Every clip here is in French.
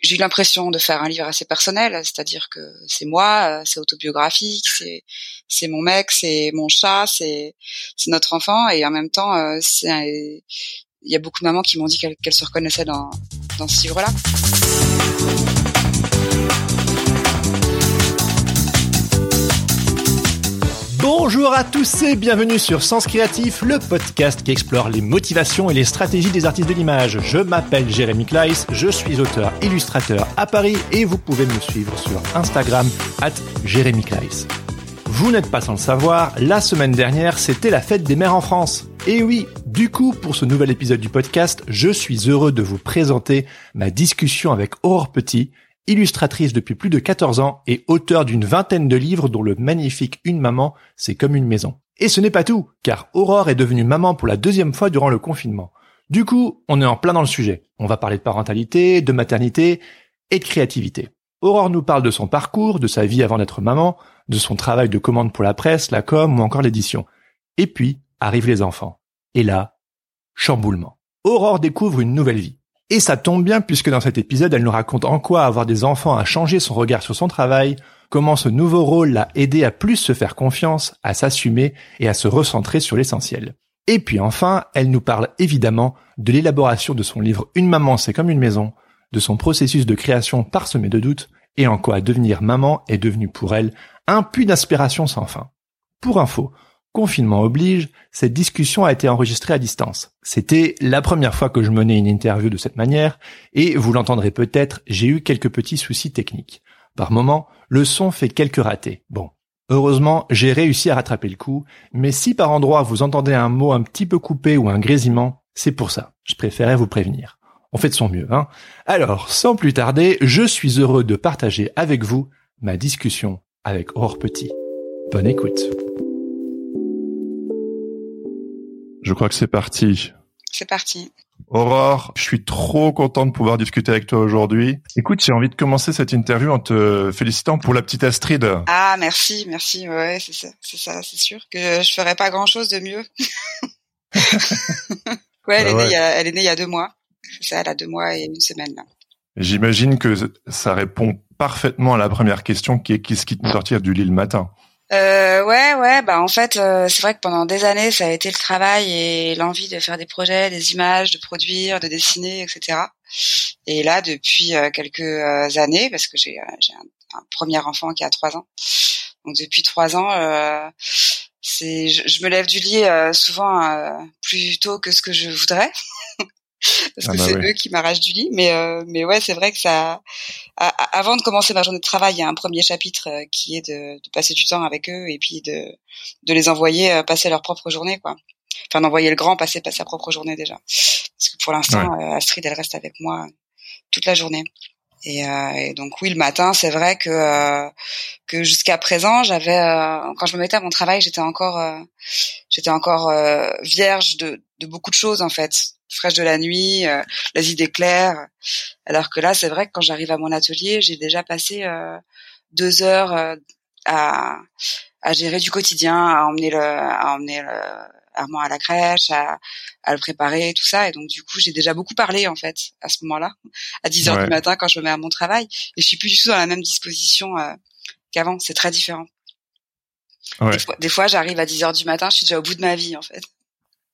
J'ai eu l'impression de faire un livre assez personnel, c'est-à-dire que c'est moi, c'est autobiographique, c'est c'est mon mec, c'est mon chat, c'est c'est notre enfant, et en même temps, euh, il y a beaucoup de mamans qui m'ont dit qu'elles qu'elles se reconnaissaient dans dans ce livre-là. Bonjour à tous et bienvenue sur Sens Créatif, le podcast qui explore les motivations et les stratégies des artistes de l'image. Je m'appelle Jérémy Kleiss, je suis auteur illustrateur à Paris et vous pouvez me suivre sur Instagram at Jérémy Kleiss. Vous n'êtes pas sans le savoir, la semaine dernière c'était la fête des mères en France. Et oui, du coup, pour ce nouvel épisode du podcast, je suis heureux de vous présenter ma discussion avec Aurore Petit, illustratrice depuis plus de 14 ans et auteur d'une vingtaine de livres dont le magnifique Une maman, c'est comme une maison. Et ce n'est pas tout, car Aurore est devenue maman pour la deuxième fois durant le confinement. Du coup, on est en plein dans le sujet. On va parler de parentalité, de maternité et de créativité. Aurore nous parle de son parcours, de sa vie avant d'être maman, de son travail de commande pour la presse, la com ou encore l'édition. Et puis, arrivent les enfants. Et là, chamboulement. Aurore découvre une nouvelle vie. Et ça tombe bien puisque dans cet épisode, elle nous raconte en quoi avoir des enfants a changé son regard sur son travail, comment ce nouveau rôle l'a aidé à plus se faire confiance, à s'assumer et à se recentrer sur l'essentiel. Et puis enfin, elle nous parle évidemment de l'élaboration de son livre Une maman c'est comme une maison, de son processus de création parsemé de doutes et en quoi devenir maman est devenu pour elle un puits d'inspiration sans fin. Pour info, Confinement oblige, cette discussion a été enregistrée à distance. C'était la première fois que je menais une interview de cette manière, et vous l'entendrez peut-être, j'ai eu quelques petits soucis techniques. Par moment, le son fait quelques ratés. Bon. Heureusement, j'ai réussi à rattraper le coup, mais si par endroit vous entendez un mot un petit peu coupé ou un grésillement, c'est pour ça. Je préférais vous prévenir. On fait de son mieux, hein. Alors, sans plus tarder, je suis heureux de partager avec vous ma discussion avec Aurore Petit. Bonne écoute. Je crois que c'est parti. C'est parti. Aurore, je suis trop content de pouvoir discuter avec toi aujourd'hui. Écoute, j'ai envie de commencer cette interview en te félicitant pour la petite Astrid. Ah, merci, merci. Ouais, c'est ça, c'est ça, c'est sûr que je ferais pas grand chose de mieux. ouais, elle, est Née il y a, elle est née il y a deux mois. C'est ça, elle a deux mois et une semaine là. J'imagine que ça répond parfaitement à la première question qui est qu'est-ce qui te sortir du lit le matin? Euh, ouais, ouais, bah en fait, euh, c'est vrai que pendant des années, ça a été le travail et l'envie de faire des projets, des images, de produire, de dessiner, etc. Et là, depuis euh, quelques euh, années, parce que j'ai j'ai un, un, premier enfant qui a trois ans, donc depuis trois ans, c'est je, je, me lève du lit souvent plus tôt que ce que je voudrais. Parce ah que bah c'est eux qui m'arrachent du lit. Mais euh, mais ouais, c'est vrai que ça. avant de commencer ma journée de travail, il y a un premier chapitre euh, qui est de, de, passer du temps avec eux et puis de de les envoyer euh, passer leur propre journée, quoi. Enfin, d'envoyer le grand passer, passer sa propre journée déjà. Parce que pour l'instant, Astrid, elle reste avec moi toute la journée. Et, euh, et, donc oui, le matin, c'est vrai que euh, que jusqu'à présent, j'avais euh, quand je me mettais à mon travail, j'étais encore j'étais encore vierge de, de beaucoup de choses en fait, fraîche de la nuit, les idées claires. Alors que là, c'est vrai que quand j'arrive à mon atelier, j'ai déjà passé deux heures à à gérer du quotidien, à emmener le à emmener le Armand à la crèche, à, à, le préparer, tout ça. Et donc du coup, j'ai déjà beaucoup parlé en fait à ce moment-là, à 10 heures du matin quand je me mets à mon travail. Et je suis plus du tout dans la même disposition euh, qu'avant. C'est très différent. Ouais. Des fois, des fois j'arrive à 10 heures du matin, je suis déjà au bout de ma vie en fait.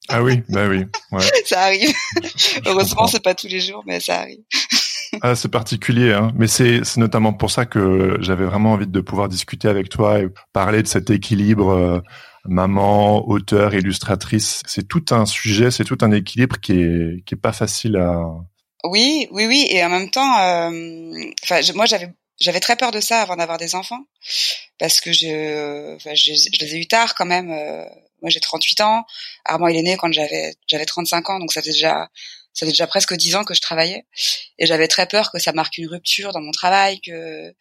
Ah oui, bah oui. Ouais. ça arrive. Heureusement, c'est pas tous les jours, mais ça arrive. ah, c'est particulier, hein. mais c'est notamment pour ça que j'avais vraiment envie de pouvoir discuter avec toi et parler de cet équilibre euh, maman, auteur, illustratrice. C'est tout un sujet, c'est tout un équilibre qui est qui est pas facile à. Oui, oui, oui, et en même temps, euh, enfin, moi j'avais j'avais très peur de ça avant d'avoir des enfants parce que je, je, je, les ai eu tard quand même. Euh, moi j'ai 38 ans, Armand il est né quand j'avais j'avais 35 ans, donc ça faisait déjà ça fait déjà presque dix ans que je travaillais et j'avais très peur que ça marque une rupture dans mon travail, que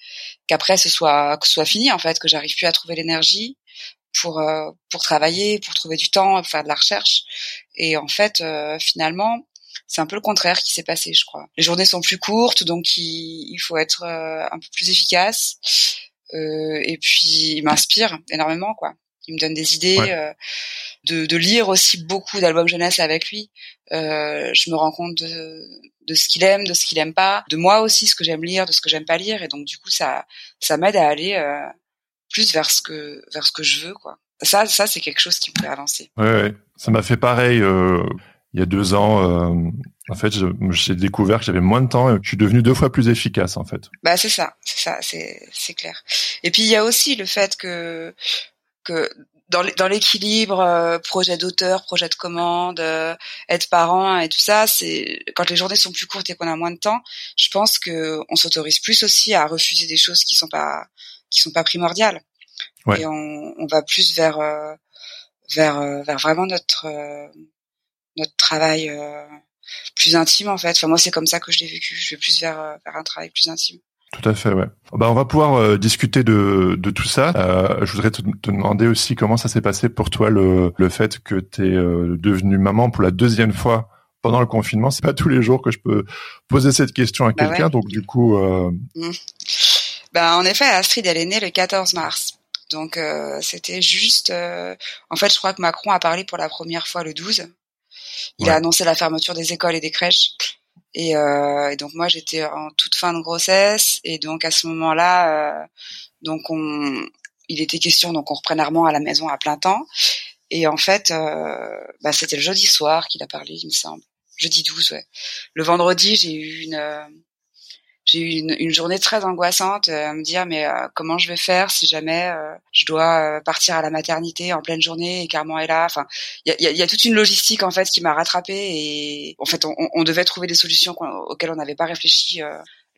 qu'après ce soit que ce soit fini en fait, que j'arrive plus à trouver l'énergie pour euh, pour travailler, pour trouver du temps, pour faire de la recherche. Et en fait, euh, finalement, c'est un peu le contraire qui s'est passé, je crois. Les journées sont plus courtes, donc il, il faut être euh, un peu plus efficace. et puis, il m'inspire énormément, quoi. Il me donne des idées, de, de, lire aussi beaucoup d'albums jeunesse avec lui. je me rends compte de, de ce qu'il aime, de ce qu'il aime pas, de moi aussi, ce que j'aime lire, de ce que j'aime pas lire, et donc du coup, ça, ça m'aide à aller plus vers ce que vers ce que je veux quoi. Ça ça c'est quelque chose qui me fait avancer. Ouais, ça m'a fait pareil euh, il y a deux ans. Euh, en fait, j'ai découvert que j'avais moins de temps et que je suis devenu deux fois plus efficace en fait. Bah c'est ça, c'est ça, c'est c'est clair. Et puis il y a aussi le fait que que dans l'équilibre euh, projet d'auteur, projet de commande, euh, être parent et tout ça, c'est quand les journées sont plus courtes et qu'on a moins de temps, je pense que on s'autorise plus aussi à refuser des choses qui sont pas qui sont pas primordiales. Et on, on, va plus vers euh, vers euh, vers vraiment notre euh, notre travail plus intime en fait. Enfin moi c'est comme ça que je l'ai vécu. Je vais plus vers vers un travail plus intime. Tout à fait, ouais. Bah, on va pouvoir discuter de, de tout ça. Euh, je voudrais te, te, demander aussi comment ça s'est passé pour toi le, le fait que tu es euh, devenue maman pour la deuxième fois pendant le confinement. C'est pas tous les jours que je peux poser cette question à bah quelqu'un, donc du coup. Mmh. Ben, en effet, Astrid, elle est née le 14 mars. Donc euh, c'était juste. Euh, en fait, je crois que Macron a parlé pour la première fois le 12. Il a annoncé la fermeture des écoles et des crèches. Et, euh, et donc moi, j'étais en toute fin de grossesse. Et donc à ce moment-là, donc on, il était question donc on reprenne Armand à la maison à plein temps. Et en fait, bah, c'était le jeudi soir qu'il a parlé, il me semble. Jeudi 12, ouais. Le vendredi, j'ai eu une j'ai eu une, une, journée très angoissante euh, à me dire mais euh, comment je vais faire si jamais euh, je dois partir à la maternité en pleine journée et qu'Armand est là? Enfin, il y a, y a, toute une logistique en fait qui m'a rattrapée et en fait on, on devait trouver des solutions auxquelles on n'avait pas réfléchi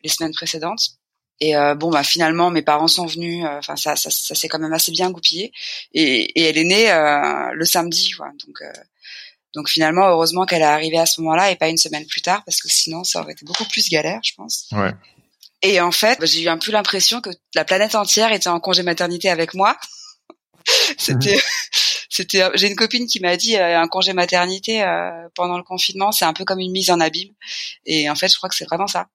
les semaines précédentes. Et bon bah finalement mes parents sont venus. Enfin ça, ça, ça s'est quand même assez bien goupillé et, et elle est née le samedi quoi. Donc donc finalement, heureusement qu'elle est arrivée à ce moment-là et pas une semaine plus tard, parce que sinon, ça aurait été beaucoup plus galère, je pense. Ouais. Et en fait, j'ai eu un peu l'impression que la planète entière était en congé maternité avec moi. c'était, c'était. J'ai une copine qui m'a dit euh, un congé maternité euh, pendant le confinement, c'est un peu comme une mise en abîme. Et en fait, je crois que c'est vraiment ça.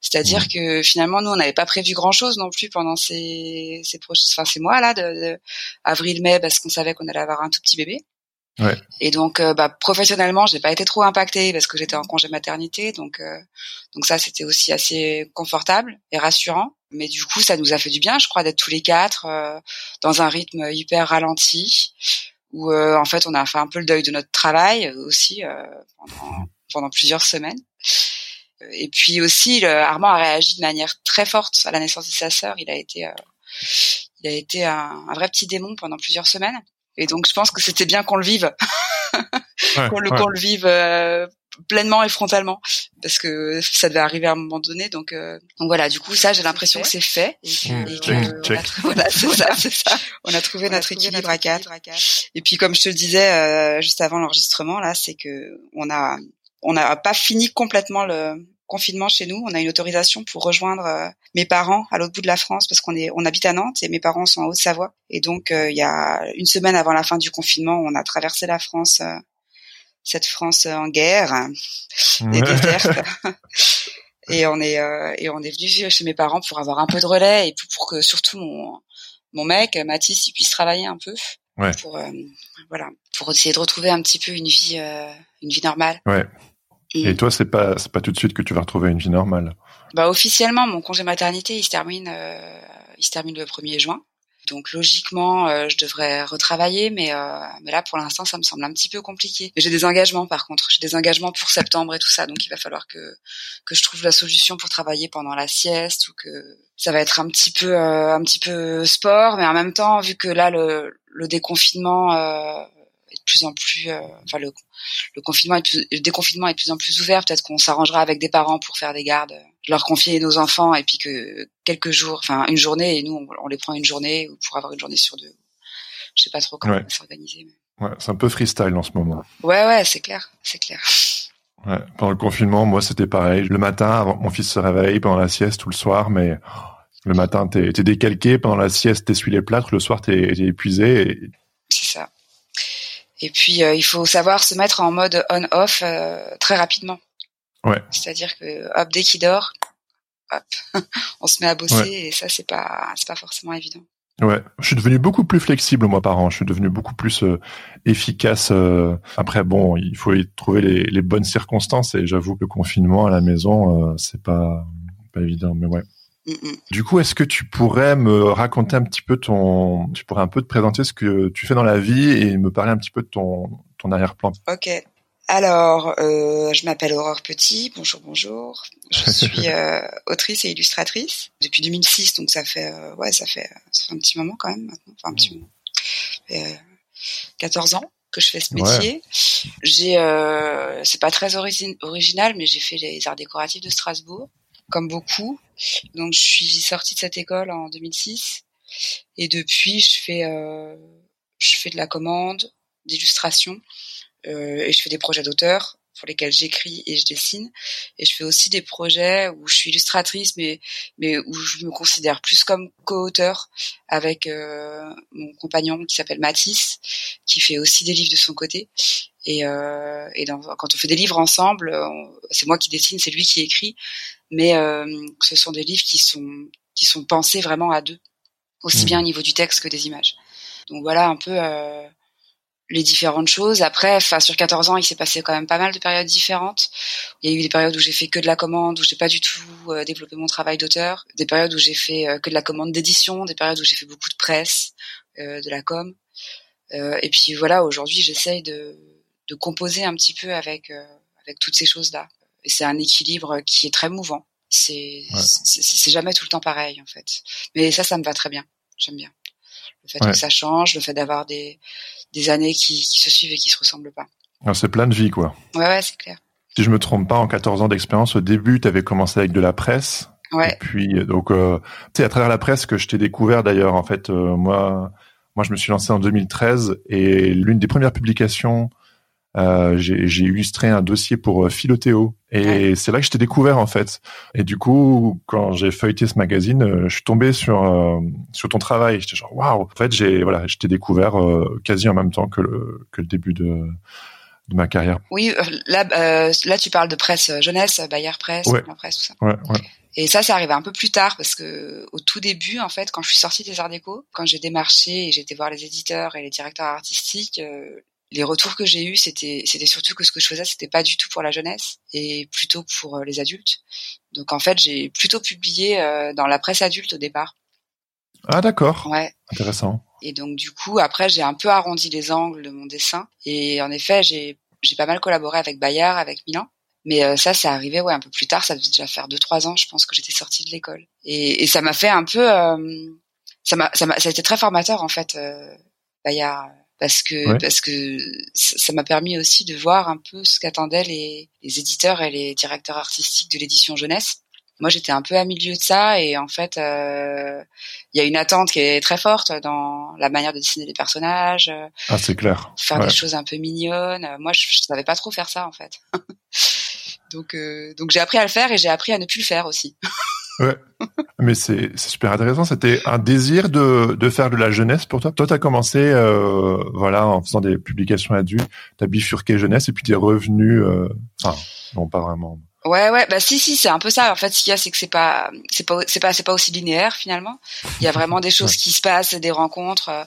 C'est-à-dire que finalement, nous, on n'avait pas prévu grand-chose non plus pendant ces ces, enfin, ces mois là, de, de avril-mai, parce qu'on savait qu'on allait avoir un tout petit bébé. Et donc, euh, bah, professionnellement, j'ai pas été trop impactée parce que j'étais en congé maternité, donc euh, donc ça c'était aussi assez confortable et rassurant. Mais du coup, ça nous a fait du bien, je crois, d'être tous les quatre euh, dans un rythme hyper ralenti, où en fait on a fait un peu le deuil de notre travail aussi pendant, pendant plusieurs semaines. Et puis aussi, le, Armand a réagi de manière très forte à la naissance de sa sœur. Il a été il a été un, un vrai petit démon pendant plusieurs semaines. Et donc, je pense que c'était bien qu'on le vive, qu'on le, le vive euh, pleinement et frontalement, parce que ça devait arriver à un moment donné. Donc, euh, donc voilà. Du coup, ça, j'ai l'impression que c'est fait. Et que, on, a, voilà, c'est ça, c'est ça. On a trouvé notre équilibre à quatre. Et puis, comme je te le disais euh, juste avant l'enregistrement, là, c'est que on a on n'a pas fini complètement le, confinement chez nous, on a une autorisation pour rejoindre euh, mes parents à l'autre bout de la France parce qu'on est on habite à Nantes et mes parents sont en Haute-Savoie. Et donc euh, il y a une semaine avant la fin du confinement, on a traversé la France, euh, cette France en guerre et déserte. et on est et on est venu chez mes parents pour avoir un peu de relais et pour, que surtout mon mon mec Mathis il puisse travailler un peu. Ouais. Pour voilà, pour essayer de retrouver un petit peu une vie une vie normale. Ouais. Et toi, c'est pas c'est pas tout de suite que tu vas retrouver une vie normale. Bah officiellement, mon congé maternité, il se termine euh, il se termine le 1er juin. Donc logiquement, euh, je devrais retravailler, mais euh, mais là pour l'instant, ça me semble un petit peu compliqué. Mais j'ai des engagements par contre, j'ai des engagements pour septembre et tout ça, donc il va falloir que que je trouve la solution pour travailler pendant la sieste ou que ça va être un petit peu un petit peu sport, mais en même temps, vu que là le le déconfinement de plus en plus, enfin le le confinement est le déconfinement est de plus en plus ouvert. Peut-être qu'on s'arrangera avec des parents pour faire des gardes, leur confier nos enfants et puis que quelques jours, enfin une journée et nous on, les prend une journée ou pour avoir une journée sur deux. Je sais pas trop comment s'organiser. Ouais, c'est un peu freestyle en ce moment. Ouais, ouais, c'est clair, c'est clair. Ouais, pendant le confinement, moi c'était pareil. Le matin, avant mon fils se réveille, pendant la sieste ou le soir, mais le matin t'es es décalqué, pendant la sieste t'essuies les plâtres, le soir t'es es épuisé. Et puis il faut savoir se mettre en mode on/off très rapidement. Ouais. C'est-à-dire que hop, dès qu'il dort, hop, on se met à bosser et ça c'est pas c'est pas forcément évident. Ouais, je suis devenu beaucoup plus flexible moi par an. Je suis devenu beaucoup plus euh, efficace. Euh. Après, bon, il faut y trouver les, les, bonnes circonstances et j'avoue que le confinement à la maison, euh, c'est pas pas évident. Mais ouais. Du coup, est-ce que tu pourrais me raconter un petit peu ton, tu pourrais un peu te présenter ce que tu fais dans la vie et me parler un petit peu de ton ton arrière-plan? Ok. Alors, euh, je m'appelle Aurore Petit. Bonjour, bonjour. Je suis euh, autrice et illustratrice depuis 2006, donc ça fait euh, ouais, ça fait, ça fait un petit moment quand même maintenant, enfin un petit mmh. moment. 14 ans que je fais ce métier. J'ai, c'est pas très original, mais j'ai fait les arts décoratifs de Strasbourg, comme beaucoup. Donc, je suis sortie de cette école en 2006, et depuis, je fais, je fais de la commande, d'illustration euh, et je fais des projets d'auteur pour lesquels j'écris et je dessine. Et je fais aussi des projets où je suis illustratrice, mais mais où je me considère plus comme co-auteur avec euh, mon compagnon qui s'appelle Mathis, qui fait aussi des livres de son côté. Et, euh, et dans, quand on fait des livres ensemble, c'est moi qui dessine, c'est lui qui écrit, mais euh, ce sont des livres qui sont qui sont pensés vraiment à deux, aussi mmh. bien au niveau du texte que des images. Donc voilà un peu euh, les différentes choses. Après, enfin sur 14 ans, il s'est passé quand même pas mal de périodes différentes. Il y a eu des périodes où j'ai fait que de la commande, où j'ai pas du tout euh, développé mon travail d'auteur, des périodes où j'ai fait euh, que de la commande d'édition, des périodes où j'ai fait beaucoup de presse, euh, de la com. et puis voilà, aujourd'hui, j'essaye de, de composer un petit peu avec avec toutes ces choses-là. Et c'est un équilibre qui est très mouvant. C'est c'est jamais tout le temps pareil en fait. Mais ça, ça me va très bien. J'aime bien le fait que ça change, le fait d'avoir des des années qui, qui se suivent et qui se ressemblent pas. C'est plein de vie, quoi. Ouais, ouais, c'est clair. Si je me trompe pas, en 14 ans d'expérience, au début, tu avais commencé avec de la presse. Ouais. Et puis, euh, donc, euh, sais, à travers la presse que je t'ai découvert d'ailleurs, en fait, euh, moi, moi, je me suis lancé en 2013 et l'une des premières publications euh, j'ai illustré un dossier pour euh, Philothéo et c'est là que je t'ai découvert en fait. Et du coup, quand j'ai feuilleté ce magazine, euh, je suis tombé sur euh, sur ton travail. J'étais genre waouh. En fait, j'ai voilà, je t'ai découvert quasi en même temps que le que le début de de ma carrière. Oui, là là tu parles de presse jeunesse, Bayard Presse, ouais. Presse, tout ça. Ouais, ouais. Et ça, ça arrivait un peu plus tard parce que au tout début, en fait, quand je suis sortie des Arts Déco, quand j'ai démarché et j'étais voir les éditeurs et les directeurs artistiques, les retours que j'ai eus, c'était c'était surtout que ce que je faisais, c'était pas du tout pour la jeunesse et plutôt pour euh, les adultes. Donc en fait, j'ai plutôt publié euh, dans la presse adulte au départ. Ah d'accord. Ouais. Intéressant. Et donc du coup, après, j'ai un peu arrondi les angles de mon dessin. Et en effet, j'ai j'ai pas mal collaboré avec Bayard, avec Milan. Mais euh, ça, c'est arrivé ouais un peu plus tard. Ça devait déjà faire deux trois ans, je pense que j'étais sortie de l'école. Et, et ça m'a fait un peu, ça m'a ça m'a ça a été très formateur en fait, Bayard parce que parce que ça m'a permis aussi de voir un peu ce qu'attendaient les, les, éditeurs et les directeurs artistiques de l'édition jeunesse. Moi, j'étais un peu à milieu de ça et en fait, euh, il y a une attente qui est très forte dans la manière de dessiner les personnages. Ah, c'est clair. Faire des choses un peu mignonnes. Moi, je, je savais pas trop faire ça en fait. donc, euh, donc j'ai appris à le faire et j'ai appris à ne plus le faire aussi. Ouais. Mais c'est super intéressant. C'était un désir de, de faire de la jeunesse pour toi. Toi, tu as commencé euh, voilà, en faisant des publications adultes, tu as bifurqué jeunesse et puis tu es revenu... Euh, enfin, non, pas vraiment. Ouais, ouais, bah si, si, c'est un peu ça. En fait, ce qu'il y a, c'est que c'est pas, c'est pas, c'est pas, c'est pas aussi linéaire finalement. Il y a vraiment des choses qui se passent, des rencontres. Euh.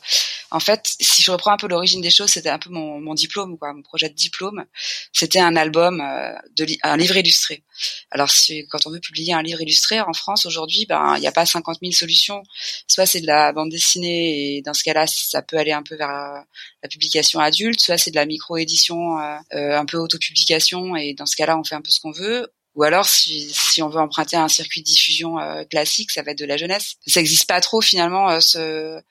En fait, si je reprends un peu l'origine des choses, c'était un peu mon, mon diplôme, quoi, mon projet de diplôme. C'était un album, euh, de un livre illustré. Alors, quand on veut publier un livre illustré en France aujourd'hui, ben, il n'y a pas 50 000 solutions. Soit c'est de la bande dessinée et dans ce cas-là, ça peut aller un peu vers euh, la publication adulte. Soit c'est de la micro-édition, un peu autopublication et dans ce cas-là, on fait un peu ce qu'on veut ou alors, si, si on veut emprunter un circuit de diffusion euh, classique, ça va être de la jeunesse. Ça n'existe pas trop finalement euh, ce,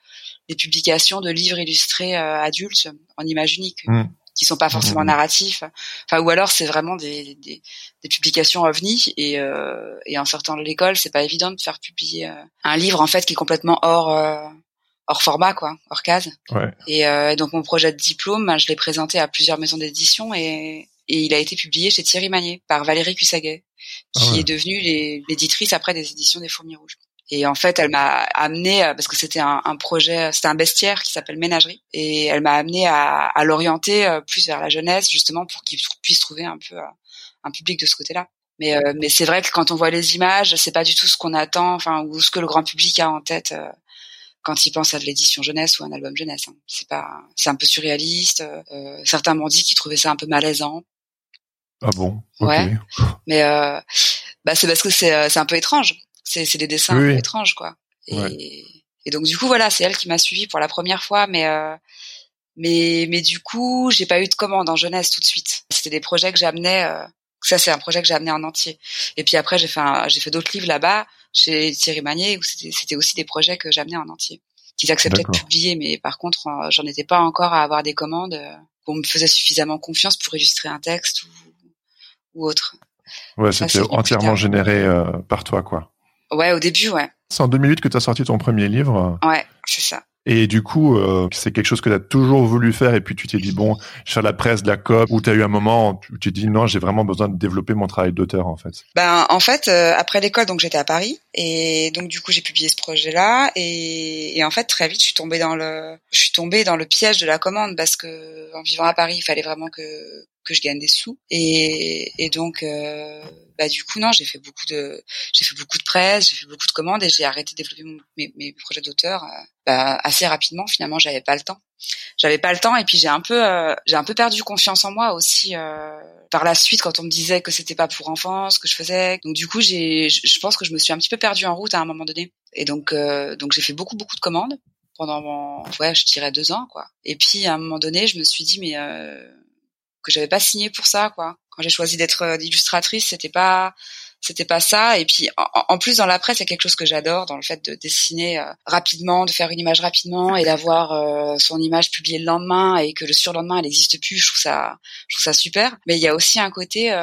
les publications de livres illustrés euh, adultes en image unique. Mmh. Qui sont pas forcément mmh. narratifs. Enfin, ou alors c'est vraiment des, des, des, publications ovni et, euh, et en sortant de l'école, c'est pas évident de faire publier un livre en fait qui est complètement hors hors format quoi, hors case. Ouais. Et, euh, donc mon projet de diplôme, ben, je l'ai présenté à plusieurs maisons d'édition et et il a été publié chez Thierry Magnier par Valérie Cussaguet, qui ah est devenue l'éditrice après des éditions des Fourmis Rouges. Et en fait, elle m'a amené parce que c'était un, un, projet, c'était un bestiaire qui s'appelle Ménagerie, et elle m'a amené à, à l'orienter euh, plus vers la jeunesse, justement pour qu'il puisse trouver un peu euh, un public de ce côté-là. Mais euh, mais c'est vrai que quand on voit les images, c'est pas du tout ce qu'on attend, enfin ou ce que le grand public a en tête quand il pense à de l'édition jeunesse ou un album jeunesse. Hein. C'est pas, c'est un peu surréaliste. certains m'ont dit qu'ils trouvaient ça un peu malaisant. Ah bon? Ouais. Mais bah c'est parce que c'est c'est un peu étrange c'est c'est des dessins étranges quoi. Et, et donc du coup voilà, c'est elle qui m'a suivi pour la première fois, mais euh, mais mais du coup j'ai pas eu de commande en jeunesse tout de suite. C'était des projets que j'amenais. Euh, ça c'est un projet que j'ai amené en entier. Et puis après j'ai fait j'ai fait d'autres livres là-bas chez Thierry Magnier où c'était aussi des projets que j'amenais en entier qu'ils acceptaient de publier, mais par contre j'en étais pas encore à avoir des commandes euh, on me faisait suffisamment confiance pour illustrer un texte ou, ou autre. Ouais, c'était entièrement généré euh, par toi, quoi. Ouais, au début, ouais. C'est en 2008 que tu as sorti ton premier livre. Ouais, c'est ça. Et du coup, euh, c'est quelque chose que tu as toujours voulu faire et puis tu t'es dit, bon, je fais la presse, de la COP, ou tu as eu un moment où tu t'es dit, non, j'ai vraiment besoin de développer mon travail d'auteur, en fait. Ben, en fait, euh, après l'école, donc j'étais à Paris et donc du coup, j'ai publié ce projet-là et, et, en fait, très vite, je suis tombée dans le, je suis tombée dans le piège de la commande parce que en vivant à Paris, il fallait vraiment que que je gagne des sous. Et, et donc euh, bah du coup non j'ai fait beaucoup de j'ai fait beaucoup de presse j'ai fait beaucoup de commandes et j'ai arrêté de développer mes, mes, projets d'auteur euh, bah, assez rapidement. Finalement j'avais pas le temps. J'avais pas le temps et puis j'ai un peu euh, j'ai un peu perdu confiance en moi aussi euh, par la suite quand on me disait que c'était pas pour enfants ce que je faisais. Donc du coup j'ai je pense que je me suis un petit peu perdue en route à un moment donné. Et donc donc j'ai fait beaucoup beaucoup de commandes pendant mon, ouais je dirais deux ans quoi. Et puis à un moment donné je me suis dit mais que j'avais pas signé pour ça quoi. Quand j'ai choisi d'être euh, illustratrice, c'était pas c'était pas ça. Et puis en, plus dans la presse il y a quelque chose que j'adore dans le fait de dessiner euh, rapidement de faire une image rapidement et d'avoir euh, son image publiée le lendemain et que le surlendemain elle n'existe plus. Je trouve ça je trouve ça super. Mais il y a aussi un côté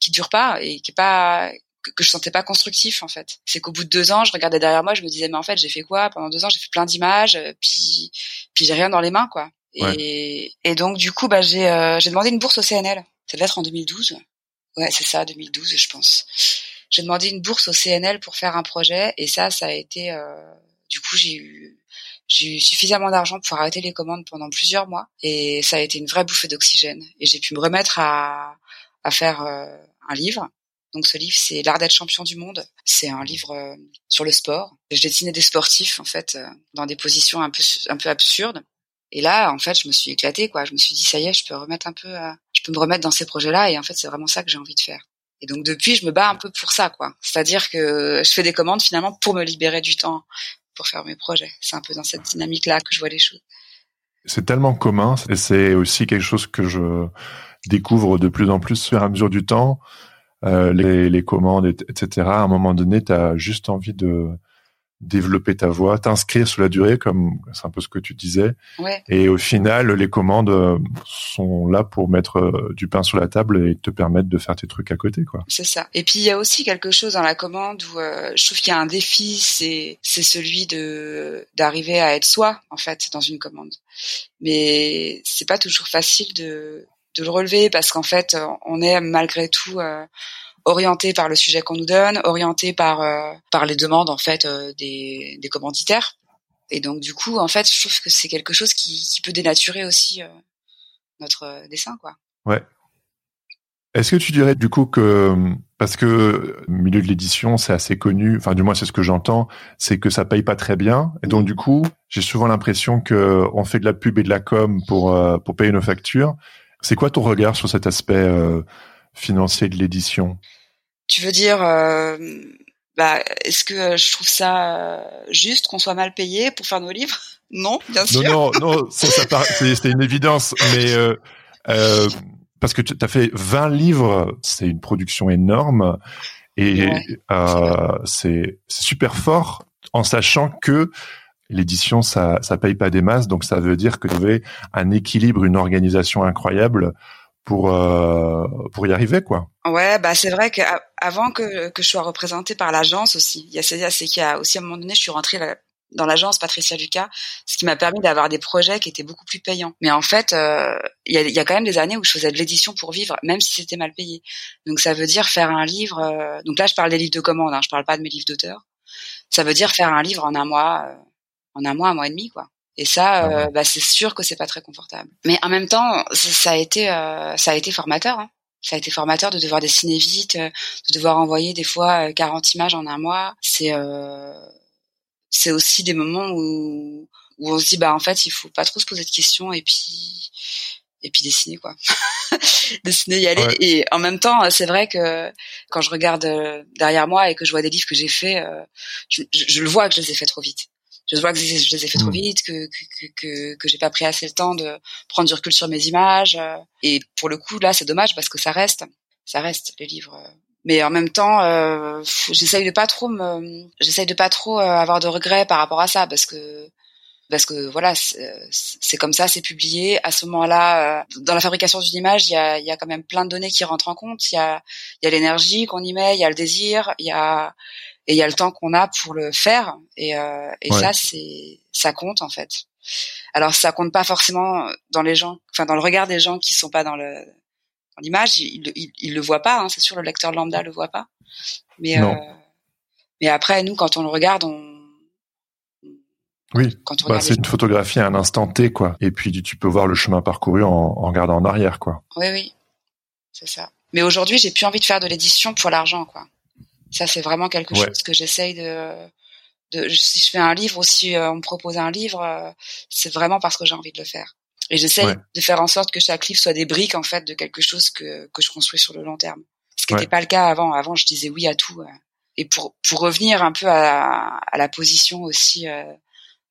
qui dure pas et qui est pas que, je sentais pas constructif en fait. C'est qu'au bout de deux ans je regardais derrière moi je me disais mais en fait j'ai fait quoi? Pendant deux ans j'ai fait plein d'images puis puis j'ai rien dans les mains quoi et, et, donc du coup, bah, j'ai euh, demandé une bourse au CNL. Ça devait être en 2012. Ouais, c'est ça, 2012, je pense. J'ai demandé une bourse au CNL pour faire un projet, et ça, ça a été. Euh, du coup, j'ai eu eu suffisamment d'argent pour arrêter les commandes pendant plusieurs mois, et ça a été une vraie bouffée d'oxygène. Et j'ai pu me remettre à à faire euh, un livre. Donc ce livre, c'est L'art d'être champion du monde. C'est un livre euh, sur le sport. Je dessinais des sportifs en fait dans des positions un peu un peu absurdes et là, en fait, je me suis éclatée, quoi. Je me suis dit, ça y est, je peux remettre un peu, je peux me remettre dans ces projets-là. Et en fait, c'est vraiment ça que j'ai envie de faire. Et donc depuis, je me bats un peu pour ça, quoi. C'est-à-dire que je fais des commandes finalement pour me libérer du temps pour faire mes projets. C'est un peu dans cette dynamique-là que je vois les choses. C'est tellement commun et c'est aussi quelque chose que je découvre de plus en plus sur à mesure du temps. Euh, les, les, commandes, etc. À un moment donné, tu as juste envie de développer ta voix, t'inscrire sur la durée, comme c'est un peu ce que tu disais. Ouais. Et au final, les commandes euh, sont là pour mettre euh, du pain sur la table et te permettre de faire tes trucs à côté, quoi. C'est ça. Et puis il y a aussi quelque chose dans la commande où euh, je trouve qu'il y a un défi, c'est c'est celui de d'arriver à être soi en fait dans une commande. Mais c'est pas toujours facile de de le relever parce qu'en fait on est malgré tout orienté par le sujet qu'on nous donne, orienté par euh, par les demandes en fait euh, des, des commanditaires. Et donc du coup, en fait, je trouve que c'est quelque chose qui, qui peut dénaturer aussi euh, notre dessin, quoi. Ouais. Est-ce que tu dirais du coup que parce que le milieu de l'édition c'est assez connu, enfin du moins c'est ce que j'entends, c'est que ça paye pas très bien et donc du coup j'ai souvent l'impression que on fait de la pub et de la com pour pour payer nos factures. C'est quoi ton regard sur cet aspect financier de l'édition? Tu veux dire, euh, bah, est-ce que euh, je trouve ça euh, juste qu'on soit mal payé pour faire nos livres? Non, bien sûr. Non, non, non, c'est une évidence, mais euh, parce que tu as fait 20 livres, c'est une production énorme et c'est super fort en sachant que l'édition ça ça paye pas des masses, donc ça veut dire que tu avais un équilibre, une organisation incroyable pour euh, pour y arriver quoi. Ouais, bah c'est vrai que avant que que je sois représentée par l'agence aussi, il y a c'est qu'il y a aussi à un moment donné, je suis rentrée dans l'agence Patricia Lucas, ce qui m'a permis d'avoir des projets qui étaient beaucoup plus payants. Mais en fait, euh, il y, a, y, a, quand même des années où je faisais de l'édition pour vivre, même si c'était mal payé. Donc ça veut dire faire un livre. Euh, donc là, je parle des livres de commande, hein, je parle pas de mes livres d'auteur. Ça veut dire faire un livre en un mois, euh, en un mois, un mois et demi, quoi. Et ça, ah euh, bah, c'est sûr que c'est pas très confortable. Mais en même temps, ça a été, ça a été formateur. Hein ça a été formateur de devoir dessiner vite, de devoir envoyer des fois 40 images en un mois. C'est euh, c'est aussi des moments où, où on se dit bah en fait il faut pas trop se poser de questions et puis et puis dessiner quoi dessiner y aller et en même temps c'est vrai que quand je regarde euh, derrière moi et que je vois des livres que j'ai faits euh, je, je, le vois que je les ai faits trop vite je vois que je les ai fait trop mmh. vite que que que, que j'ai pas pris assez le temps de prendre du recul sur mes images euh, et pour le coup là c'est dommage parce que ça reste ça reste les livres mais en même temps euh, j'essaye de pas trop me j'essaye de pas trop euh, avoir de regrets par rapport à ça parce que parce que voilà c'est comme ça c'est publié. À ce moment-là euh, dans la fabrication d'une image il y a il y a quand même plein de données qui rentrent en compte. Il y a il y a l'énergie qu'on y met il y a le désir il y a et il y a le temps qu'on a pour le faire et euh, et ça c'est ça compte en fait alors ça compte pas forcément dans les gens enfin dans le regard des gens qui sont pas dans le l'image, il, il, il, le voit pas. Hein, c'est sûr, le lecteur lambda le voit pas. Mais euh, mais après, nous, quand on le regarde, on oui, bah, c'est une photographie à un instant T, quoi. Et puis tu peux voir le chemin parcouru en, en regardant en arrière, quoi. Oui, oui, c'est ça. Mais aujourd'hui, j'ai plus envie de faire de l'édition pour l'argent, quoi. Ça, c'est vraiment quelque chose que j'essaye de, de. Si je fais un livre ou si euh, on me propose un livre, euh, c'est vraiment parce que j'ai envie de le faire. Et j'essaie de faire en sorte que chaque livre soit des briques en fait de quelque chose que que je construis sur le long terme. Ce qui n'était pas le cas avant. Avant, je disais oui à tout. Euh. Et pour pour revenir un peu à, à la position aussi euh,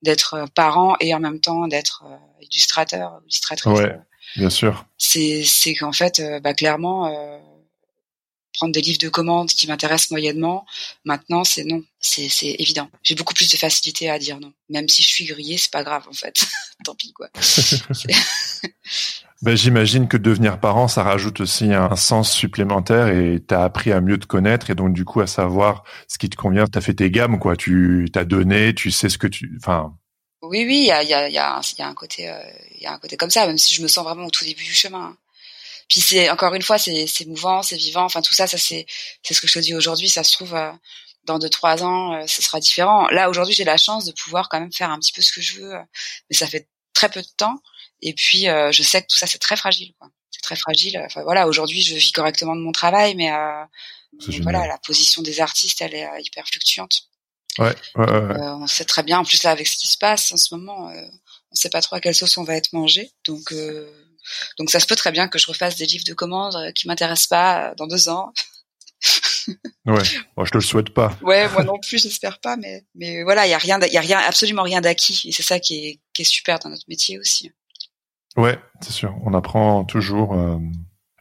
d'être parent et en même temps d'être euh, illustrateur, illustratrice. Ouais, bien sûr. C'est c'est qu'en fait, bah, clairement prendre des livres de commande qui m'intéressent moyennement. Maintenant, c'est non, c'est c'est évident. J'ai beaucoup plus de facilité à dire non. Même si je suis grillée, c'est pas grave en fait. Tant pis quoi. ben, j'imagine que devenir parent, ça rajoute aussi un sens supplémentaire et t'as appris à mieux te connaître et donc du coup à savoir ce qui te convient. T'as fait tes gammes quoi. Tu t'as donné, tu sais ce que tu, enfin. Oui, oui, il y a, y, a, y, a, y a un côté, euh, il y a un côté comme ça, même si je me sens vraiment au tout début du chemin. Puis c'est encore une fois, c'est c'est mouvant, c'est vivant. Enfin tout ça, ça c'est c'est ce que je te dis aujourd'hui. Ça se trouve euh, dans deux trois ans, euh, ce sera différent. Là aujourd'hui, j'ai la chance de pouvoir quand même faire un petit peu ce que je veux, euh, mais ça fait très peu de temps. Et puis je sais que tout ça c'est très fragile. C'est très fragile. Enfin voilà, aujourd'hui je vis correctement de mon travail, mais, voilà, la position des artistes, elle est hyper fluctuante. Ouais, ouais, ouais. on sait très bien, en plus là avec ce qui se passe en ce moment, on sait pas trop à quelle sauce on va être mangé. Donc donc ça se peut très bien que je refasse des livres de commandes euh, qui m'intéressent pas euh, dans deux ans. ouais, moi je te le souhaite pas. Ouais, moi non plus, j'espère pas, mais mais voilà, il y a rien, il y a rien, absolument rien d'acquis, et c'est ça qui est qui est super dans notre métier aussi. Ouais, c'est sûr, on apprend toujours. Euh,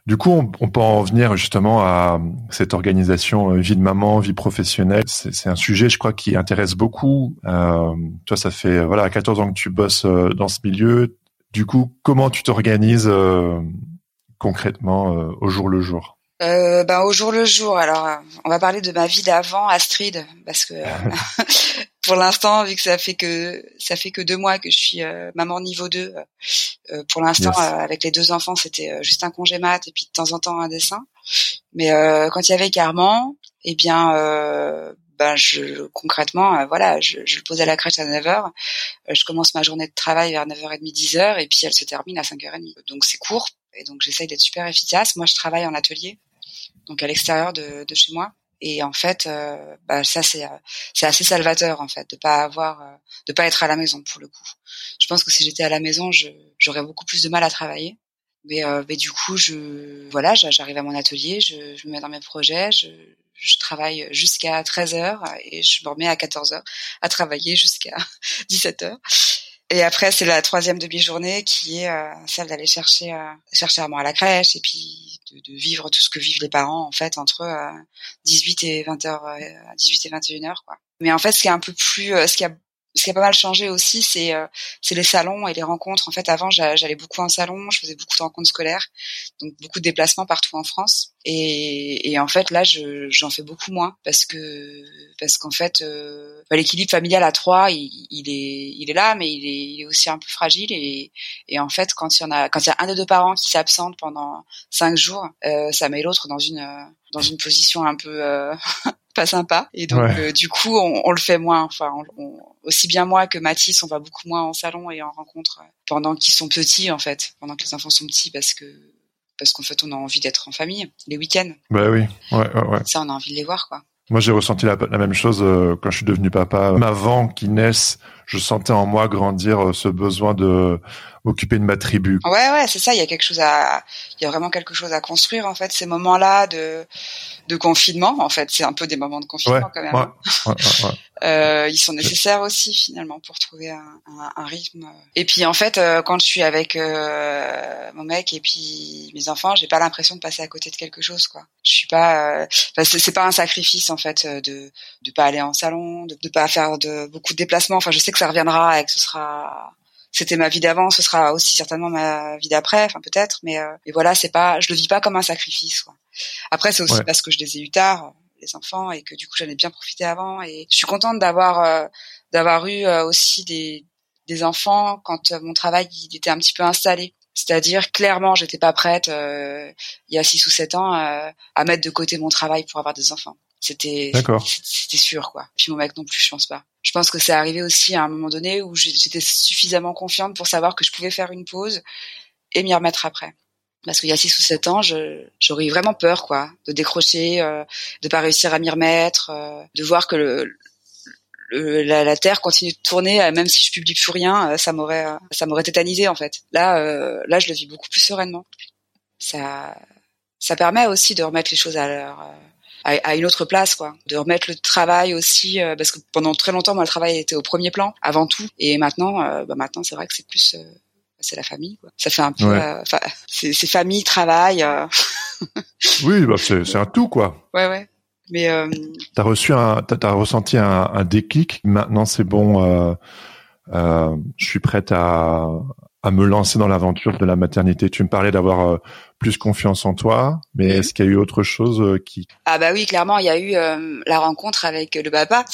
du coup, on, peut en venir justement à cette organisation vie de maman, vie professionnelle. C'est un sujet, je crois, qui intéresse beaucoup. Euh, toi, ça fait voilà 14 ans que tu bosses dans ce milieu. Du coup, comment tu t'organises euh, concrètement euh, au jour le jour? Euh, ben, au jour le jour. Alors, on va parler de ma vie d'avant, Astrid, parce que pour l'instant, vu que ça fait que ça fait que deux mois que je suis maman niveau 2, pour l'instant, avec les deux enfants, c'était juste un congé mat et puis de temps en temps un dessin. Mais quand il y avait Carmen, eh bien, ben je concrètement euh, voilà je, je, le pose à la crèche à 9h euh, je commence ma journée de travail vers 9h30 10h et puis elle se termine à 5h30 donc c'est court et donc j'essaye d'être super efficace. Moi je travaille en atelier donc à l'extérieur de, de, chez moi. Et en fait euh, bah, ça c'est c'est assez salvateur en fait de pas avoir de pas être à la maison pour le coup. Je pense que si j'étais à la maison j'aurais beaucoup plus de mal à travailler. Mais, mais du coup je voilà j'arrive à mon atelier je, je me mets dans mes projets je je travaille jusqu'à 13h et je me remets à 14h à travailler jusqu'à 17h. Et après, c'est la troisième demi-journée qui est euh, celle d'aller chercher euh, chercher Armand à la crèche et puis de, vivre tout ce que vivent les parents en fait entre euh, 18 et 20h, 18 et 21h quoi. Mais en fait, ce qui est un peu plus, euh, ce qui a ce qui a pas mal changé aussi, c'est euh, les salons et les rencontres. En fait, avant, j'allais beaucoup en salon, je faisais beaucoup de rencontres scolaires, donc beaucoup de déplacements partout en France. Et, et en fait, là, j'en fais beaucoup moins parce que parce qu'en fait, euh, bah, l'équilibre familial à trois, il, est il est là, mais il est, il est aussi un peu fragile. Et, et en fait, quand il y en a quand il y a un des deux parents qui s'absente pendant cinq jours, euh, ça met l'autre dans une dans une position un peu pas sympa. Et donc, euh, du coup, on, on, le fait moins. Enfin, on, aussi bien moi que Mathis, on va beaucoup moins en salon et en rencontre pendant qu'ils sont petits, en fait, pendant que les enfants sont petits, parce que parce qu'en fait, on a envie d'être en famille les week-ends. Bah oui, ouais, ouais, ouais. Ça, on a envie de les voir, quoi. Moi, j'ai ressenti la, la, même chose euh, quand je suis devenu papa. Avant qu'ils naissent, je sentais en moi grandir euh, ce besoin de occuper de ma tribu. Ouais, ouais, c'est ça. Il y a quelque chose à, il y a vraiment quelque chose à construire en fait. Ces moments-là de de confinement, en fait, c'est un peu des moments de confinement quand même. Ouais, ouais, euh, ils sont nécessaires aussi finalement pour trouver un, un, un rythme. Et puis en fait, euh, quand je suis avec euh, mon mec et puis mes enfants, j'ai pas l'impression de passer à côté de quelque chose, quoi. Je suis pas, euh, c'est pas un sacrifice en fait de de pas aller en salon, de, de pas faire de beaucoup de déplacements. Enfin, je sais que ça reviendra et que ce sera c'était ma vie d'avant, ce sera aussi certainement ma vie d'après, enfin peut-être, mais, euh, mais voilà, c'est pas, je le vis pas comme un sacrifice. Quoi. Après, c'est aussi parce que je les ai eu tard, les enfants, et que du coup j'en ai bien profité avant. Et je suis contente d'avoir euh, d'avoir eu euh, aussi des des enfants quand mon travail il était un petit peu installé. C'est-à-dire clairement, j'étais pas prête il y a six ou sept ans à mettre de côté mon travail pour avoir des enfants. C'était c'était sûr quoi. Puis mon mec non plus, je pense pas. Je pense que c'est arrivé aussi à un moment donné où j'étais suffisamment confiante pour savoir que je pouvais faire une pause et m'y remettre après. Parce qu'il y a six ou sept ans, j'aurais eu vraiment peur, quoi, de décrocher, euh, de pas réussir à m'y remettre, euh, de voir que le, la, la, terre continue de tourner, euh, même si je publie plus rien, euh, ça m'aurait, ça m'aurait tétanisé en fait. Là, là, je le vis beaucoup plus sereinement. Ça, ça permet aussi de remettre les choses à leur à, une autre place, quoi. De remettre le travail aussi, euh, parce que pendant très longtemps, moi, le travail était au premier plan, avant tout, et maintenant, euh, bah, maintenant, c'est vrai que c'est plus, euh, c'est la famille, quoi. Ça fait un peu, c'est famille, travail. oui, bah c'est un tout, quoi. Ouais, ouais. Mais euh... t'as reçu un, t'as ressenti un, un, déclic. Maintenant, c'est bon. Euh, je suis prête à, à me lancer dans l'aventure de la maternité. Tu me parlais d'avoir euh, plus confiance en toi, mais est-ce qu'il y a eu autre chose euh, qui Ah bah oui, clairement, il y a eu euh, la rencontre avec le papa.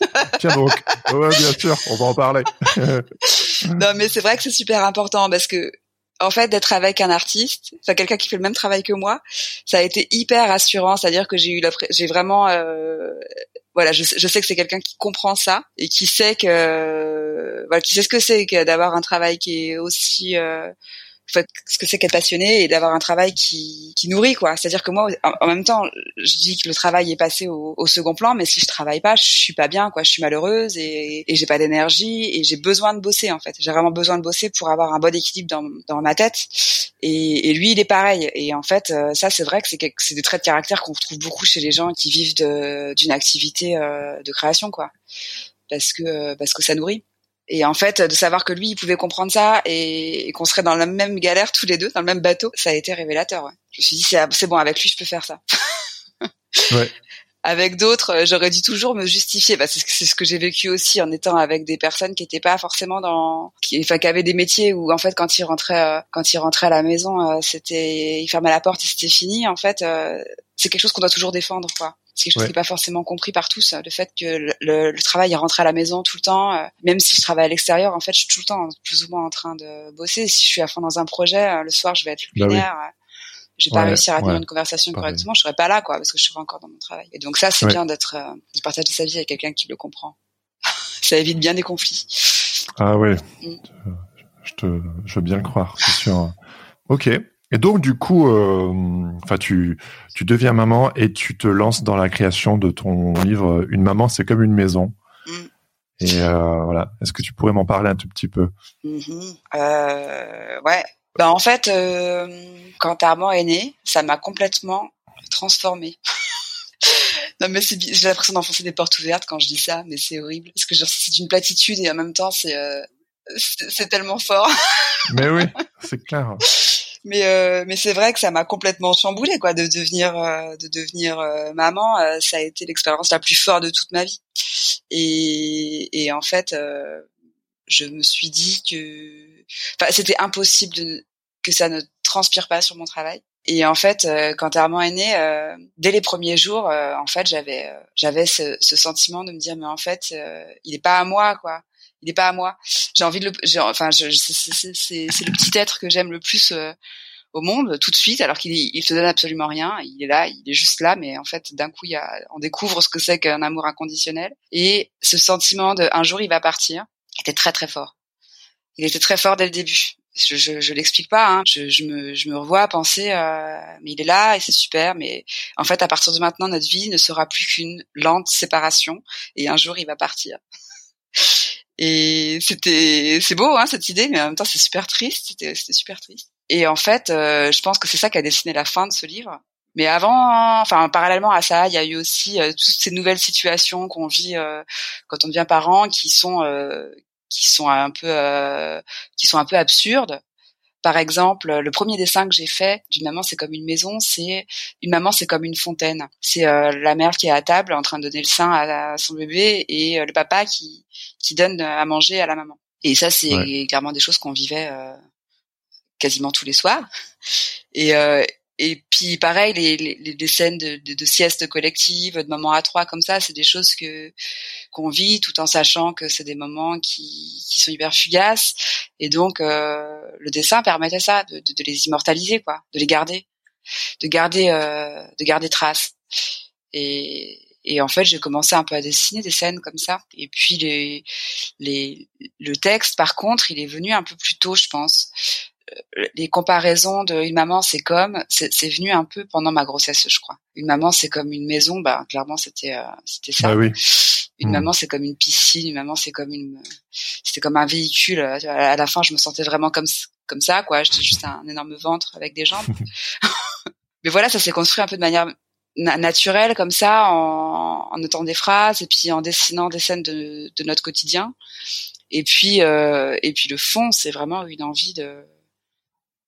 Tiens donc, ouais, bien sûr, on va en parler. non, mais c'est vrai que c'est super important parce que en fait d'être avec un artiste, enfin quelqu'un qui fait le même travail que moi, ça a été hyper rassurant. C'est-à-dire que j'ai eu j'ai vraiment voilà, je, je sais que c'est quelqu'un qui comprend ça et qui sait que voilà, qui sait ce que c'est que d'avoir un travail qui est aussi euh, ce que c'est qu'être passionné et d'avoir un travail qui, qui nourrit quoi. C'est-à-dire que moi, en, même temps, je dis que le travail est passé au, au, second plan, mais si je travaille pas, je suis pas bien quoi. Je suis malheureuse et, et j'ai pas d'énergie et j'ai besoin de bosser en fait. J'ai vraiment besoin de bosser pour avoir un bon équilibre dans, dans ma tête. Et, et, lui, il est pareil. Et en fait, euh, ça c'est vrai que c'est des traits de caractère qu'on retrouve beaucoup chez les gens qui vivent d'une activité euh, de création quoi. Parce que parce que ça nourrit. Et en fait, de savoir que lui, il pouvait comprendre ça et, qu'on serait dans la même galère tous les deux, dans le même bateau, ça a été révélateur. Ouais. Je me suis dit, c'est bon, avec lui, je peux faire ça. ouais. Avec d'autres, euh, j'aurais dû toujours me justifier. Bah, c'est ce que j'ai vécu aussi en étant avec des personnes qui n'étaient pas forcément dans, qui, enfin, qui avaient des métiers où en fait, quand ils rentraient, euh, quand ils rentraient à la maison, euh, c'était, ils fermaient la porte et c'était fini. En fait, c'est quelque chose qu'on doit toujours défendre, quoi. C'est quelque chose qui n'est pas forcément compris par tous. Le fait que le, le, travail est rentré à la maison tout le temps, euh, même si je travaille à l'extérieur, en fait, je suis tout le temps plus ou moins en train de bosser. Si je suis à fond dans un projet, euh, le soir, je vais être bah luminaire. Bah Je vais pas réussir à tenir une conversation correctement. Je serai pas là, quoi, parce que je serai encore dans mon travail. Et donc ça, c'est bien d'être, euh, de partager sa vie avec quelqu'un qui le comprend. ça évite bien des conflits. Ah ouais. Mm. Je te, je veux bien le croire, c'est sûr. ok. Et donc du coup, euh, enfin tu tu deviens maman et tu te lances dans la création de ton livre Une maman c'est comme une maison. Mm. Et euh, voilà, est-ce que tu pourrais m'en parler un tout petit peu? Mm-hmm. euh, Ouais. Ben en fait, euh, quand Armand est né, ça m'a complètement transformée. non mais j'ai l'impression d'enfoncer des portes ouvertes quand je dis ça, mais c'est horrible parce que c'est une platitude et en même temps c'est euh, c'est tellement fort. mais oui, c'est clair mais euh, mais c'est vrai que ça m'a complètement chamboulé quoi de devenir euh, de devenir euh, maman. Ça a été l'expérience la plus forte de toute ma vie. Et, et en fait, je me suis dit que, enfin, c'était impossible de, que ça ne transpire pas sur mon travail. Et en fait, quand Armand est né, dès les premiers jours, en fait, j'avais j'avais ce, ce, sentiment de me dire mais en fait, il est pas à moi quoi il n'est pas à moi. J'ai envie de le, enfin, c'est le petit être que j'aime le plus euh, au monde tout de suite, alors qu'il il se donne absolument rien. Il est là, il est juste là, mais en fait, d'un coup, il y a, on découvre ce que c'est qu'un amour inconditionnel. Et ce sentiment de un jour il va partir était très très fort. Il était très fort dès le début. Je, je, je l'explique pas. Hein. Je, je, me, je me revois penser, euh, mais il est là et c'est super. Mais en fait, à partir de maintenant, notre vie ne sera plus qu'une lente séparation et un jour il va partir. Et c'était, c'est beau, hein, cette idée, mais en même temps, c'est super triste. C'était, c'était super triste. Et en fait, euh, je pense que c'est ça qui a dessiné la fin de ce livre. Mais avant, enfin, parallèlement à ça, il y a eu aussi euh, toutes ces nouvelles situations qu'on vit euh, quand on devient parent, qui sont, qui sont un peu, qui sont un peu absurdes. Par exemple, le premier dessin que j'ai fait d'une maman, c'est comme une maison, c'est une maman, c'est comme une fontaine. C'est euh, la mère qui est à table en train de donner le sein à, son bébé et euh, le papa qui qui donne à manger à la maman. Et ça, c'est clairement des choses qu'on vivait euh, quasiment tous les soirs. Et, et puis pareil, les, les, les scènes de, de, de, sieste collective, de moments à trois comme ça, c'est des choses que qu'on vit tout en sachant que c'est des moments qui, qui sont hyper fugaces. Et donc euh, le dessin permettait ça, de, de, les immortaliser, quoi, de les garder, de garder, euh, de garder trace. Et, et en fait, j'ai commencé un peu à dessiner des scènes comme ça. Et puis les, les, le texte, par contre, il est venu un peu plus tôt, je pense les comparaisons de une maman c'est comme c'est venu un peu pendant ma grossesse je crois. Une maman c'est comme une maison bah clairement c'était euh, c'était ça. Ah oui. une mmh. maman c'est comme une piscine une maman c'est comme une c'était comme un véhicule à la fin je me sentais vraiment comme comme ça quoi. J'étais juste un énorme ventre avec des jambes. Mais voilà ça s'est construit un peu de manière naturelle comme ça en, en notant des phrases et puis en dessinant des scènes de, de notre quotidien. Et puis euh, et puis le fond c'est vraiment une envie de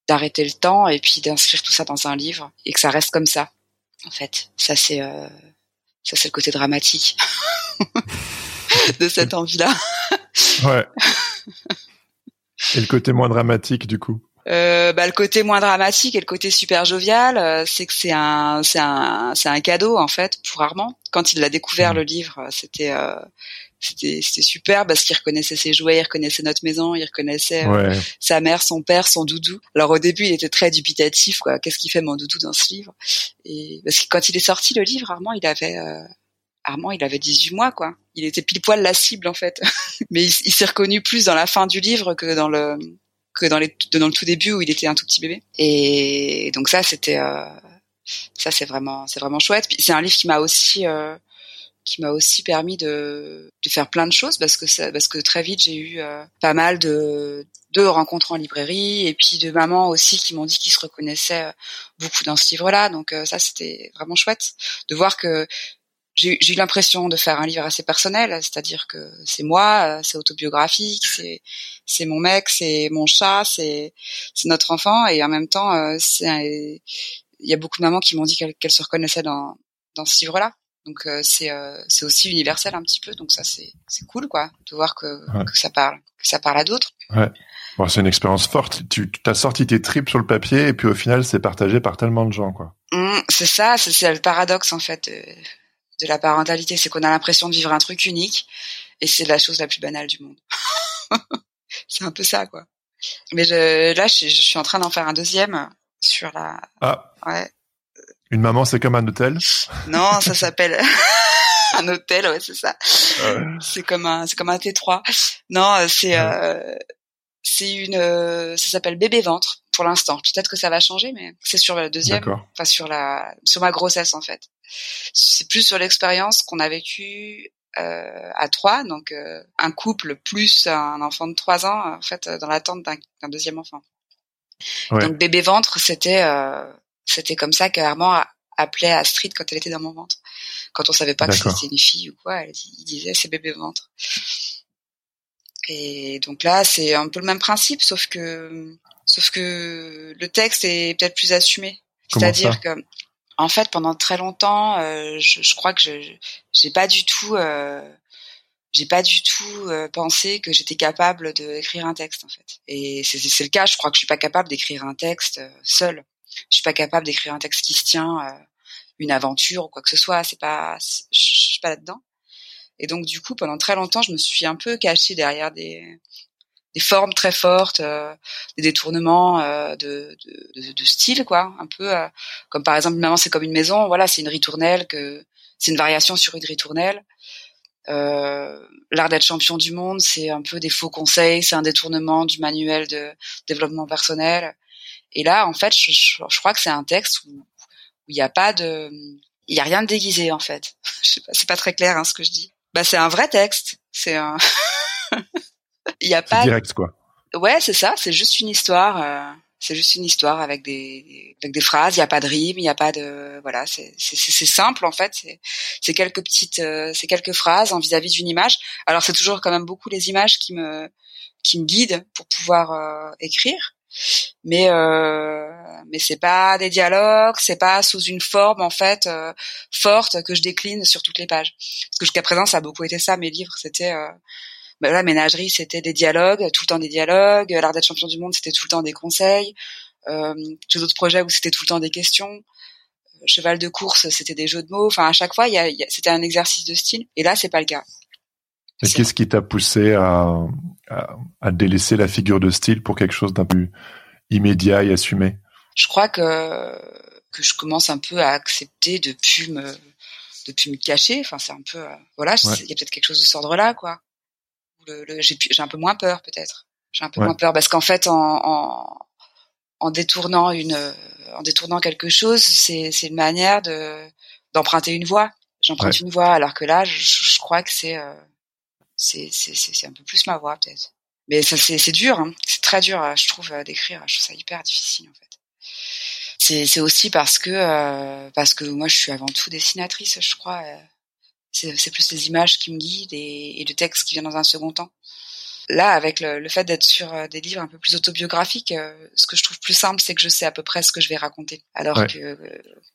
d'arrêter le temps et puis d'inscrire tout ça dans un livre et que ça reste comme ça. En fait, ça c'est euh, ça c'est le côté dramatique de cette envie-là. ouais. Et le côté moins dramatique du coup? Euh, bah, le côté moins dramatique et le côté super jovial, euh, c'est que c'est un, c'est un, c'est un cadeau en fait pour Armand. Quand il l'a découvert mmh. le livre, c'était, euh, c'était c'était super parce qu'il reconnaissait ses jouets, il reconnaissait notre maison, il reconnaissait euh, sa mère, son père, son doudou. Alors au début, il était très dubitatif quoi, qu'est-ce qu'il fait mon doudou dans ce livre? Et parce que quand il est sorti le livre, Armand, il avait euh, Armand, il avait 18 mois quoi. Il était pile poil la cible en fait. Mais il, s'est reconnu plus dans la fin du livre que dans le que dans les dans le tout début où il était un tout petit bébé. Et donc ça c'était euh, ça c'est vraiment c'est vraiment chouette. c'est un livre qui m'a aussi euh, qui m'a aussi permis de, de faire plein de choses parce que ça, parce que très vite j'ai eu euh, pas mal de de rencontres en librairie et puis de mamans aussi qui m'ont dit qu'ils se reconnaissaient euh, beaucoup dans ce livre-là. Donc euh, ça c'était vraiment chouette de voir que j'ai eu l'impression de faire un livre assez personnel, c'est-à-dire que c'est moi, c'est autobiographique, c'est c'est mon mec, c'est mon chat, c'est c'est notre enfant et en même temps c'est il y a beaucoup de mamans qui m'ont dit qu'elles se reconnaissaient dans dans ce livre-là. Donc euh, c'est euh, c'est aussi universel un petit peu. Donc ça c'est c'est cool quoi de voir que, que ça parle que ça parle à d'autres. Ouais. Bon, c'est une expérience forte. Tu as sorti tes tripes sur le papier et puis au final c'est partagé par tellement de gens quoi. Mmh, c'est ça, c'est le paradoxe en fait de, de la parentalité, c'est qu'on a l'impression de vivre un truc unique et c'est la chose la plus banale du monde. c'est un peu ça quoi. Mais je, là je, je suis en train d'en faire un deuxième sur la. Ah. Ouais une maman, c'est comme un hôtel Non, ça s'appelle un hôtel, ouais, c'est ça. C'est comme un, c'est comme un T3. Non, euh, c'est, euh, c'est une, euh, ça s'appelle bébé ventre pour l'instant. Peut-être que ça va changer, mais c'est sur la deuxième, enfin sur la, sur ma grossesse en fait. C'est plus sur l'expérience qu'on a vécue euh, à trois, donc euh, un couple plus un enfant de trois ans en fait dans l'attente d'un deuxième enfant. Donc bébé ventre, c'était c'était comme ça qu'Armand appelait Astrid quand elle était dans mon ventre. Quand on savait pas que c'était une fille ou quoi, il disait c'est bébé ventre. Et donc là, c'est un peu le même principe, sauf que, sauf que le texte est peut-être plus assumé. C'est-à-dire que, en fait, pendant très longtemps, euh, je, je, crois que je j'ai pas du tout euh, j'ai pas du tout pensé que j'étais capable d'écrire un texte en fait. Et c'est le cas. Je crois que je suis pas capable d'écrire un texte seul. Je suis pas capable d'écrire un texte qui se tient, une aventure ou quoi que ce soit. C'est pas, je suis pas là-dedans. Et donc du coup, pendant très longtemps, je me suis un peu cachée derrière des, des formes très fortes, euh, des détournements euh, de, de, de, style, quoi, un peu euh, comme par exemple maman c'est comme une maison, voilà, c'est une ritournelle que c'est une variation sur une ritournelle. L'art d'être champion du monde, c'est un peu des faux conseils, c'est un détournement du manuel de développement personnel. Et là, en fait, je, je, crois que c'est un texte où il n'y a pas de, il y a rien de déguisé en fait. c'est pas très clair hein, ce que je dis. Bah c'est un vrai texte. C'est un. Il y a pas. Direct quoi. Ouais, c'est ça. C'est juste une histoire. Euh, c'est juste une histoire avec des avec des phrases. Il y a pas de rime. Il y a pas de voilà. C'est c'est simple en fait. C'est c'est quelques petites euh, c'est quelques phrases en vis-à-vis d'une image. Alors c'est toujours quand même beaucoup les images qui me qui me guident pour pouvoir euh, écrire mais euh, mais c'est pas des dialogues, c'est pas sous une forme en fait euh, forte que je décline sur toutes les pages. Parce que jusqu'à présent ça a beaucoup été ça mes livres, c'était euh, bah, la ménagerie c'était des dialogues, tout le temps des dialogues, l'art d'être champion du monde c'était tout le temps des conseils, euh, j'ai d'autres projets où c'était tout le temps des questions. Cheval de course, c'était des jeux de mots. Enfin, à chaque fois, c'était un exercice de style. Et là, c'est pas le cas. Et qu'est-ce qui t'a poussé à, à, délaisser la figure de style pour quelque chose d'un peu immédiat et assumé? Je crois que que je commence un peu à accepter de plus me de plus me cacher. Enfin, c'est un peu euh, voilà, il y a peut-être quelque chose de cet ordre-là, quoi. Le, le, j'ai un peu moins peur, peut-être. J'ai un peu moins peur parce qu'en fait, en, en, en détournant une en détournant quelque chose, c'est c'est une manière de d'emprunter une voie. J'emprunte une voie, alors que là, je, je crois que c'est euh, c'est un peu plus ma voix peut-être. Mais ça c'est dur, hein. c'est très dur, euh, je trouve euh, d'écrire. Je trouve ça hyper difficile en fait. C'est aussi parce que euh, parce que moi je suis avant tout dessinatrice, je crois. c'est c'est plus les images qui me guident et, et le texte qui vient dans un second temps. Là, avec le, le fait d'être sur euh, des livres un peu plus autobiographiques, euh, ce que je trouve plus simple, c'est que je sais à peu près ce que je vais raconter. Alors que euh,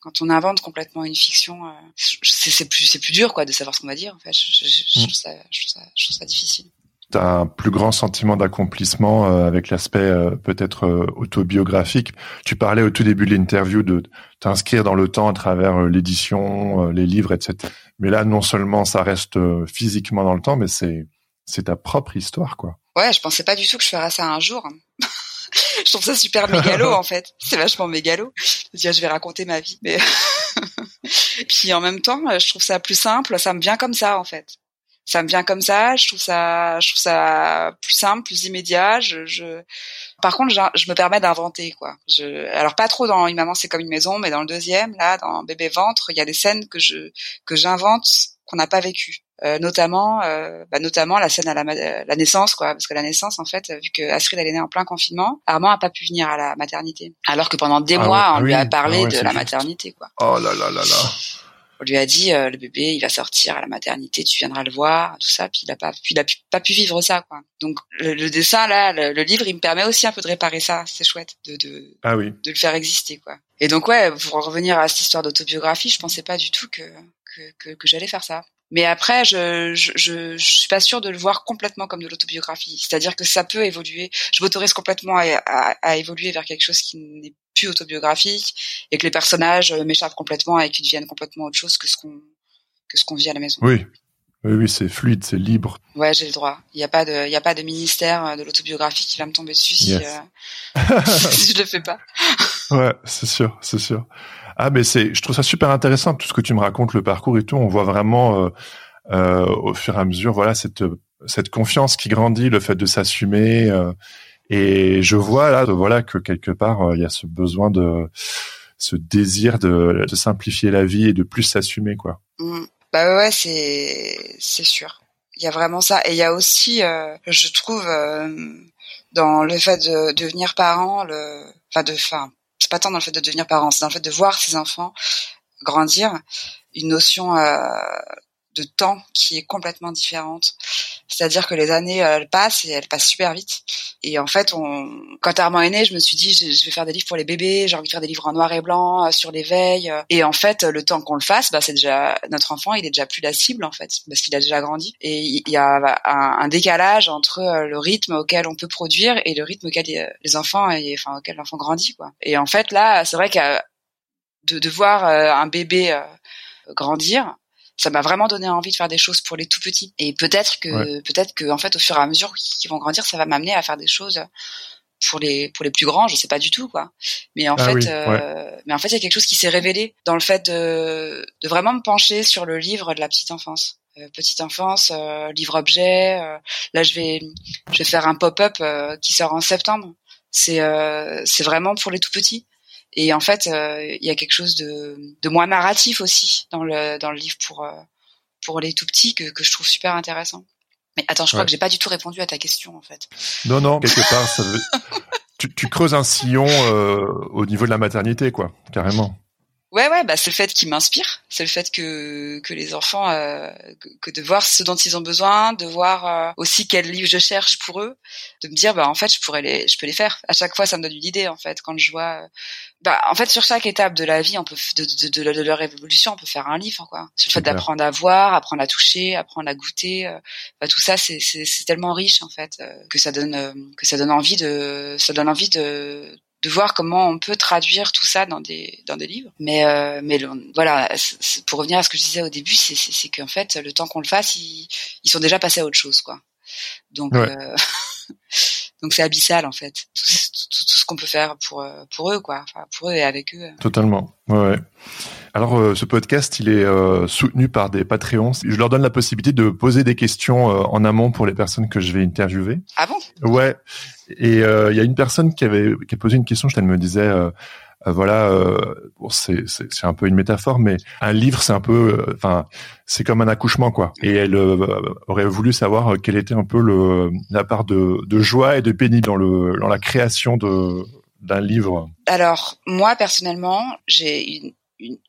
quand on invente complètement une fiction, c'est plus c'est plus dur quoi de savoir ce qu'on va dire. En fait, je, je, je, mm. trouve, ça, je trouve, ça, je trouve ça difficile t'as un plus grand sentiment d'accomplissement avec l'aspect peut-être autobiographique. Tu parlais au tout début de l'interview de t'inscrire dans le temps à travers l'édition, les livres, etc. Mais là, non seulement ça reste physiquement dans le temps, mais c'est c'est ta propre histoire, quoi. Ouais, je pensais pas du tout que je ferais ça un jour. je trouve ça super mégalo en fait. C'est vachement mégalo. Dire je vais raconter ma vie, mais puis en même temps, je trouve ça plus simple. Ça me vient comme ça en fait. Ça me vient comme ça. Je trouve ça, je trouve ça plus simple, plus immédiat. Je, je... Par contre, je, me permets d'inventer quoi. Je... Alors pas trop dans une maman c'est comme une maison, mais dans le deuxième là, dans bébé ventre, il y a des scènes que je que j'invente qu'on n'a pas vécues. Euh, notamment euh, bah, notamment la scène à la, la, naissance quoi. Parce que la naissance en fait vu que Astrid elle est née en plein confinement Armand a pas pu venir à la maternité. Alors que pendant des ah mois on ah lui a parlé ah de la maternité quoi. Oh là là là là. On lui a dit euh, le bébé il va sortir à la maternité tu viendras le voir tout ça. Puis il a pas puis il a pas pu vivre ça quoi. Donc le, dessin là le, livre il me permet aussi un peu de réparer ça. C'est chouette de de ah oui. de le faire exister quoi. Et donc ouais pour revenir à cette histoire d'autobiographie je pensais pas du tout que que, que, que j'allais faire ça mais après, je, je, je, suis pas sûre de le voir complètement comme de l'autobiographie. C'est-à-dire que ça peut évoluer. Je m'autorise complètement à, à, évoluer vers quelque chose qui n'est plus autobiographique et que les personnages m'échappent complètement et qu'ils deviennent complètement autre chose que ce qu'on que ce qu'on vit à la maison. Oui. Oui, oui, c'est fluide, c'est libre. Ouais, j'ai le droit. Il n'y a pas de, il y a pas de ministère de l'autobiographie qui va me tomber dessus si, euh, si je le fais pas. ouais, c'est sûr, c'est sûr. Ah, mais c'est, je trouve ça super intéressant tout ce que tu me racontes, le parcours et tout. On voit vraiment euh, euh, au fur et à mesure, voilà, cette cette confiance qui grandit, le fait de s'assumer. Euh, et je vois là, voilà, que quelque part il y a ce besoin de, ce désir de, simplifier la vie et de plus s'assumer, quoi. Mmh. Bah ouais, c'est c'est sûr. Il y a vraiment ça. Et il y a aussi, je trouve, dans le fait de devenir parent, le, enfin de, enfin c'est pas tant dans le fait de devenir parent, c'est dans le fait de voir ses enfants grandir, une notion euh, de temps qui est complètement différente. C'est-à-dire que les années elles passent et elles passent super vite. Et en fait, on... quand Armand est né, je me suis dit je, vais faire des livres pour les bébés, j'ai envie de faire des livres en noir et blanc euh, sur l'éveil. Et en fait, le temps qu'on le fasse, bah c'est déjà notre enfant, il est déjà plus la cible en fait parce qu'il a déjà grandi. Et il y a un, décalage entre euh, le rythme auquel on peut produire et le rythme auquel les enfants enfin auquel l'enfant grandit quoi. Et en fait là, c'est vrai que de, de voir euh, un bébé grandir, ça m'a vraiment donné envie de faire des choses pour les tout petits. Et peut-être que, peut-être que, en fait, au fur et à mesure qu'ils vont grandir, ça va m'amener à faire des choses pour les pour les plus grands. Je sais pas du tout quoi. Mais en ah fait, euh, mais en fait, il y a quelque chose qui s'est révélé dans le fait de de vraiment me pencher sur le livre de la petite enfance. Euh, petite enfance, euh, livre objet. là, je vais je vais faire un pop-up qui sort en septembre. C'est c'est vraiment pour les tout petits. Et en fait, euh, il y a quelque chose de, de moins narratif aussi dans le dans le livre pour euh, pour les tout petits que, que je trouve super intéressant. Mais attends, je crois que j'ai pas du tout répondu à ta question en fait. Non, non, quelque part, ça veut... tu, tu creuses un sillon euh, au niveau de la maternité, quoi, carrément. Ouais, ouais, bah c'est le fait qui m'inspire, c'est le fait que que les enfants, euh, que, de voir ce dont ils ont besoin, de voir euh, aussi quel livre je cherche pour eux, de me dire bah en fait je pourrais les, je peux les faire. À chaque fois, ça me donne une idée en fait quand je vois. Bah en fait sur chaque étape de la vie, on peut de, de, de, leur évolution, on peut faire un livre quoi. Sur le fait d'apprendre à voir, apprendre à toucher, apprendre à goûter, euh, bah, tout ça c'est c'est tellement riche en fait que ça donne que ça donne envie de ça donne envie de de voir comment on peut traduire tout ça dans des dans des livres. Mais euh, mais voilà, pour revenir à ce que je disais au début, c'est c'est qu'en fait le temps qu'on le fasse, ils, ils sont déjà passés à autre chose quoi. Donc euh, donc c'est abyssal en fait tout, tout, tout ce qu'on peut faire pour euh, pour eux quoi, enfin, pour eux et avec eux. Totalement. Ouais. Alors, euh, ce podcast, il est euh, soutenu par des Patreons. Je leur donne la possibilité de poser des questions en amont pour les personnes que je vais interviewer. Ah bon? Ouais. Et il y a une personne qui avait qui a posé une question. Je me disait euh, voilà, euh, c'est un peu une métaphore, mais un livre, c'est un peu, euh, enfin, c'est comme un accouchement, quoi. Et elle aurait voulu savoir quelle était un peu la part de, joie et de pénible dans dans la création d'un livre. Alors moi personnellement, j'ai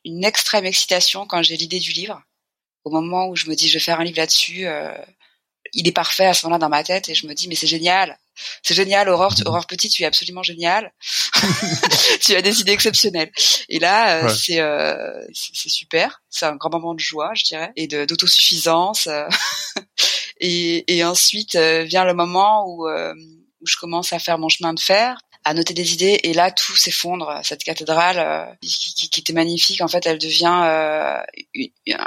une, extrême excitation quand j'ai l'idée du livre. Au moment où je me dis je vais faire un livre là-dessus, il est parfait à ce moment-là dans ma tête et je me dis mais c'est génial, c'est génial, Aurore, Aurore Petit, tu es absolument génial. tu as des idées exceptionnelles. Et là, euh, c'est euh, c'est super. C'est un grand moment de joie, je dirais, et d'autosuffisance. Euh. et, et ensuite vient le moment où où je commence à faire mon chemin de fer à noter des idées et là tout s'effondre. Cette cathédrale euh, qui, qui, était magnifique, en fait, elle devient euh,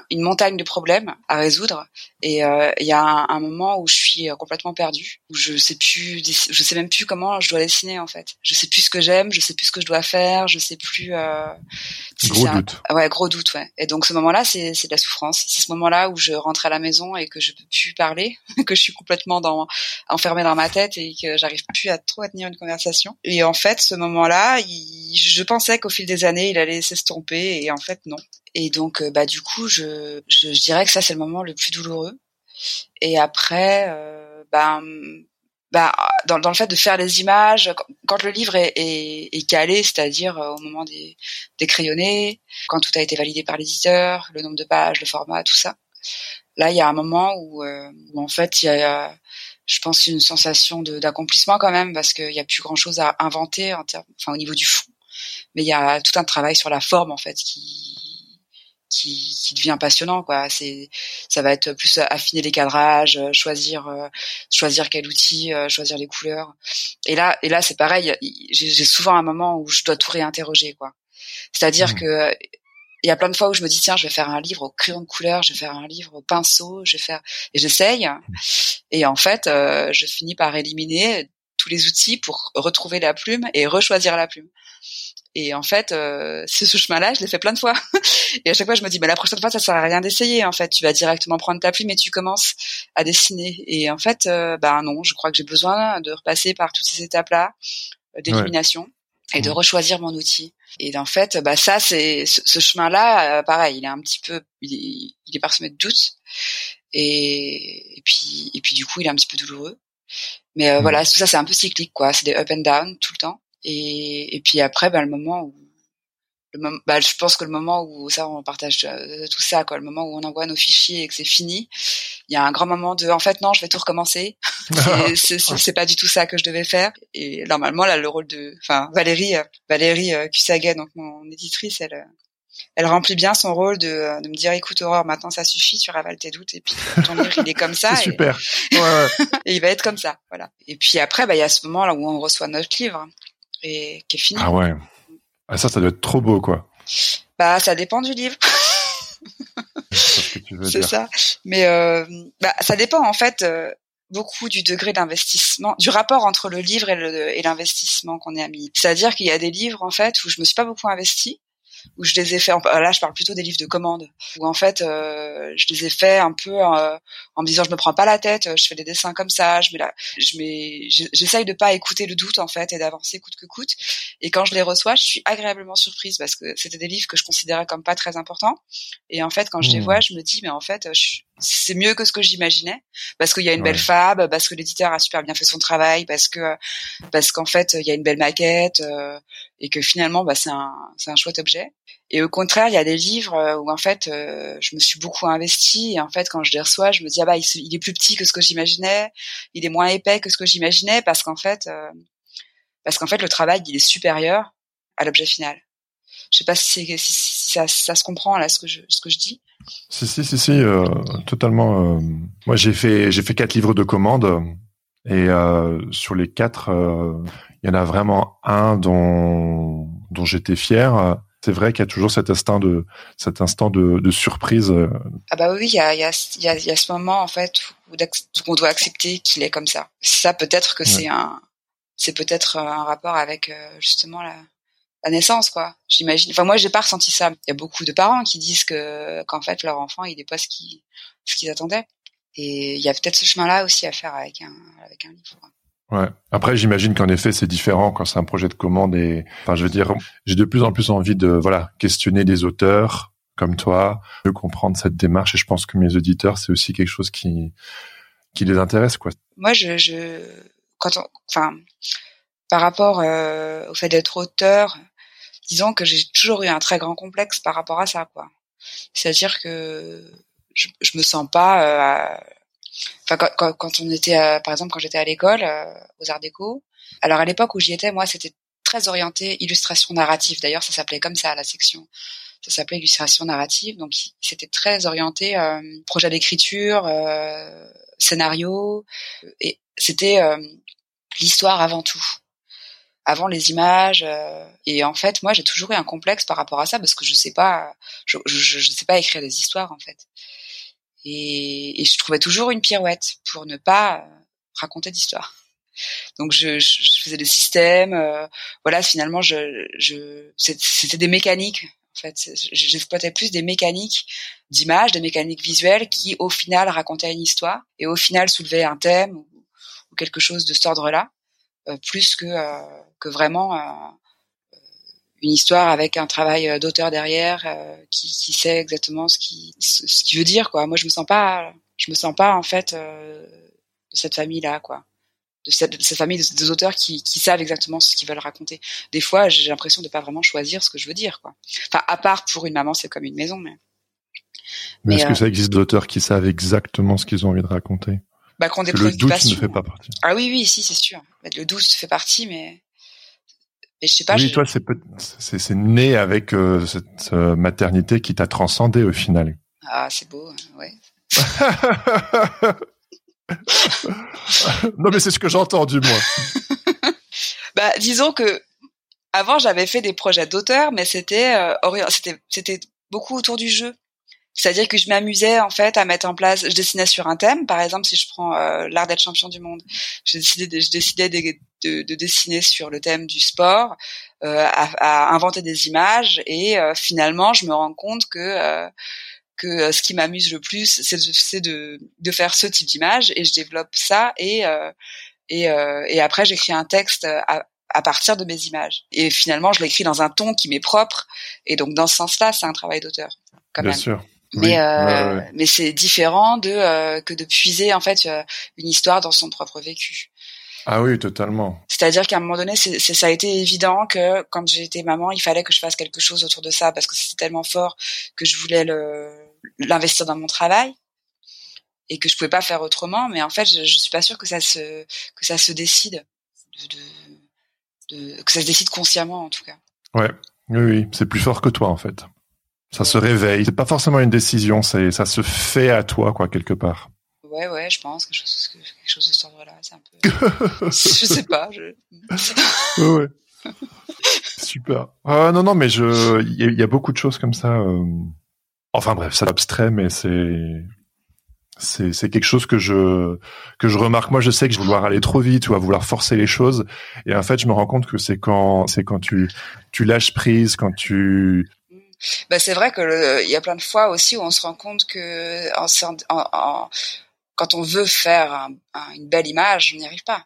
une, montagne de problèmes à résoudre. Et euh, il y a un, moment où je suis complètement perdue, où je sais plus, je sais même plus comment je dois dessiner en fait. Je sais plus ce que j'aime, je sais plus ce que je dois faire, je sais plus. gros doute. ouais, gros doute, ouais. Et donc ce moment-là, c'est c'est de la souffrance. C'est ce moment-là où je rentre à la maison et que je peux plus parler, que je suis complètement dans enfermée dans ma tête et que j'arrive plus à trop à tenir une conversation. Et en fait, ce moment-là, je pensais qu'au fil des années, il allait s'estomper, et en fait, non. Et donc, euh, bah, du coup, je, je, dirais que ça, c'est le moment le plus douloureux. Et après, euh, ben, bah, dans, dans, le fait de faire les images, quand, le livre est, est, calé, c'est-à-dire euh, au moment des, des crayonnés, quand tout a été validé par l'éditeur, le nombre de pages, le format, tout ça, là, il y a un moment où, où en fait, il y a je pense une sensation d'accomplissement quand même parce qu'il y a plus grand chose à inventer en enfin au niveau du fond, mais il y a tout un travail sur la forme en fait qui qui, qui devient passionnant quoi. C'est ça va être plus affiner les cadrages, choisir euh, choisir quel outil, euh, choisir les couleurs. Et là et là c'est pareil. J'ai souvent un moment où je dois tout réinterroger quoi. C'est-à-dire mmh. que il y a plein de fois où je me dis tiens je vais faire un livre au crayon de couleur je vais faire un livre au pinceau je vais faire et j'essaye et en fait euh, je finis par éliminer tous les outils pour retrouver la plume et rechoisir la plume. Et en fait euh, c'est ce chemin là je l'ai fait plein de fois. Et à chaque fois je me dis mais la prochaine fois ça sert à rien d'essayer en fait. Tu vas directement prendre ta plume et tu commences à dessiner. Et en fait euh, ben non je crois que j'ai besoin de repasser par toutes ces étapes là euh, d'élimination et de rechoisir mon outil. Et en fait, bah ça, c'est ce, chemin-là, euh, pareil, il est un petit peu, il est, il est parsemé de doutes, et, et, puis et puis du coup, il est un petit peu douloureux. Mais euh, mmh. voilà, tout ça, c'est un peu cyclique, quoi. C'est des up and down tout le temps. Et, et puis après, bah, le moment où le bah, je pense que le moment où ça on partage euh, tout ça quoi le moment où on envoie nos fichiers et que c'est fini il y a un grand moment de en fait non je vais tout recommencer c'est pas du tout ça que je devais faire et normalement là le rôle de enfin Valérie euh, Valérie euh, Cusaguet donc mon éditrice elle elle remplit bien son rôle de, de me dire écoute Aurore maintenant ça suffit tu ravales tes doutes et puis ton livre il est comme ça c'est super. Ouais, ouais. et il va être comme ça voilà. Et puis après bah il y a ce moment là où on reçoit notre livre et qui est fini. Ah ouais. Ah ça ça doit être trop beau quoi. Bah ça dépend du livre. C'est ça. Mais euh, bah, ça dépend en fait euh, beaucoup du degré d'investissement, du rapport entre le livre et l'investissement qu'on a mis. C'est-à-dire qu'il y a des livres en fait où je me suis pas beaucoup investi où je les ai fait. Là, je parle plutôt des livres de commande, où en fait, euh, je les ai fait un peu euh, en me disant, je me prends pas la tête, je fais des dessins comme ça, je mets la, je mets, j'essaye de pas écouter le doute en fait et d'avancer coûte que coûte. Et quand je les reçois, je suis agréablement surprise parce que c'était des livres que je considérais comme pas très importants. Et en fait, quand je les mmh. vois, je me dis, mais en fait, c'est mieux que ce que j'imaginais parce qu'il y a une belle fab, parce que l'éditeur a super bien fait son travail, parce que parce qu'en fait, il y a une belle maquette euh, et que finalement, bah, c'est un c'est un chouette objet. Et au contraire, il y a des livres euh, où en fait, euh, je me suis beaucoup investie. Et en fait, quand je les reçois, je me dis ah bah il, est plus petit que ce que j'imaginais, il est moins épais que ce que j'imaginais, parce qu'en fait, euh, parce qu'en fait, le travail il est supérieur à l'objet final. Je sais pas si, si, si ça, ça, se comprend là ce que je ce que je dis. Si si si si euh, totalement. moi j'ai fait j'ai fait quatre livres de commande et sur les quatre, il y en a vraiment un dont dont j'étais fier c'est vrai qu'il y a toujours cet instant de cet instant de, de surprise. Euh. Ah bah oui, il y a, y, a, y, a, y a ce moment en fait où, on doit accepter qu'il est comme ça. Ça peut-être que c'est un c'est peut-être un rapport avec euh, justement la, la naissance quoi. J'imagine. Enfin moi j'ai pas ressenti ça. Il y a beaucoup de parents qui disent que qu'en fait leur enfant il est pas ce qu'ils ce qu'ils attendaient. Et il y a peut-être ce chemin-là aussi à faire avec un avec un livre. Ouais. Après, j'imagine qu'en effet, c'est différent quand c'est un projet de commande et, enfin, je veux dire, j'ai de plus en plus envie de, voilà, questionner des auteurs comme toi, de comprendre cette démarche et je pense que mes auditeurs, c'est aussi quelque chose qui, qui les intéresse, quoi. Moi, je, je, quand on, enfin, par rapport euh, au fait d'être auteur, disons que j'ai toujours eu un très grand complexe par rapport à ça, quoi. C'est-à-dire que je, je me sens pas euh, Enfin, quand, quand, on était, par exemple, quand j'étais à l'école euh, aux Arts Déco. Alors à l'époque où j'y étais, moi, c'était très orienté illustration narrative. D'ailleurs, ça s'appelait comme ça la section. Ça s'appelait illustration narrative. Donc c'était très orienté euh, projet d'écriture, euh, scénario, et c'était l'histoire avant tout avant les images et en fait moi j'ai toujours eu un complexe par rapport à ça parce que je sais pas je, je, je sais pas écrire des histoires en fait et, et, je trouvais toujours une pirouette pour ne pas euh, raconter d'histoire. Donc je, je, faisais des systèmes, euh, voilà. Finalement, je, je c'était des mécaniques. En fait, j'exploitais plus des mécaniques d'images, des mécaniques visuelles qui, au final, racontaient une histoire et au final soulevaient un thème ou, quelque chose de cet ordre-là, euh, plus que que vraiment une histoire avec un travail euh, d'auteur derrière euh, qui, qui, sait exactement ce qui ce, qui veut dire quoi. Moi je me sens pas je me sens pas en fait euh, de cette famille là quoi. De cette, de cette famille des auteurs qui, qui savent exactement ce qu'ils veulent raconter. Des fois, j'ai l'impression de pas vraiment choisir ce que je veux dire, quoi. Enfin, à part pour une maman, c'est comme une maison, mais. Mais, est-ce que ça existe d'auteurs qui savent exactement ce qu'ils ont envie de raconter? Bah, qu'on Le doute ne fait pas partie. Ah oui, oui, si, c'est sûr. Le doute fait partie, mais je sais pas. Oui, toi, c'est c'est né avec euh, cette euh, maternité qui t'a transcendé au final. Ah, c'est beau, hein, ouais. non, mais c'est ce que j'entends du moins. bah, disons que avant, j'avais fait des projets d'auteur, mais c'était euh, c'était c'était beaucoup autour du jeu. C'est-à-dire que je m'amusais en fait à mettre en place, je dessinais sur un thème, par exemple si je prends euh, l'art d'être champion du monde, je décidais, de, je décidais de, de, dessiner sur le thème du sport, euh, à, à, inventer des images et euh, finalement je me rends compte que euh, que ce qui m'amuse le plus c'est de, de, faire ce type d'image et je développe ça et et, et après j'écris un texte à, à partir de mes images. Et finalement, je l'écris dans un ton qui m'est propre. Et donc, dans ce sens-là, c'est un travail d'auteur. Bien même. sûr mais euh, mais c'est différent de euh, que de puiser en fait euh, une histoire dans son propre vécu. Ah oui, totalement. C'est-à-dire qu'à un moment donné, c'est, ça a été évident que quand j'étais maman, il fallait que je fasse quelque chose autour de ça parce que c'était tellement fort que je voulais le, l'investir dans mon travail. et que je pouvais pas faire autrement. Mais en fait, je, je suis pas sûre que ça se que ça se décide, de, de, que ça se décide consciemment en tout cas. Ouais, oui, oui, c'est plus fort que toi en fait. Ça se réveille. C'est pas forcément une décision, c'est ça se fait à toi quoi quelque part. Ouais, ouais, je pense quelque chose, quelque chose de cet ordre-là. C'est un peu. je sais pas. Je... ouais. ouais. Super. Euh, non, non, mais je, il y, a beaucoup de choses comme ça. Euh... Enfin bref, c'est abstrait, mais c'est c'est c'est quelque chose que je que je remarque moi je sais que je vais vouloir aller trop vite ou à vouloir forcer les choses et en fait je me rends compte que c'est quand c'est quand tu tu lâches prise quand tu bah c'est vrai que il y a plein de fois aussi où on se rend compte que en, en, quand on veut faire un, une belle image on n'y arrive pas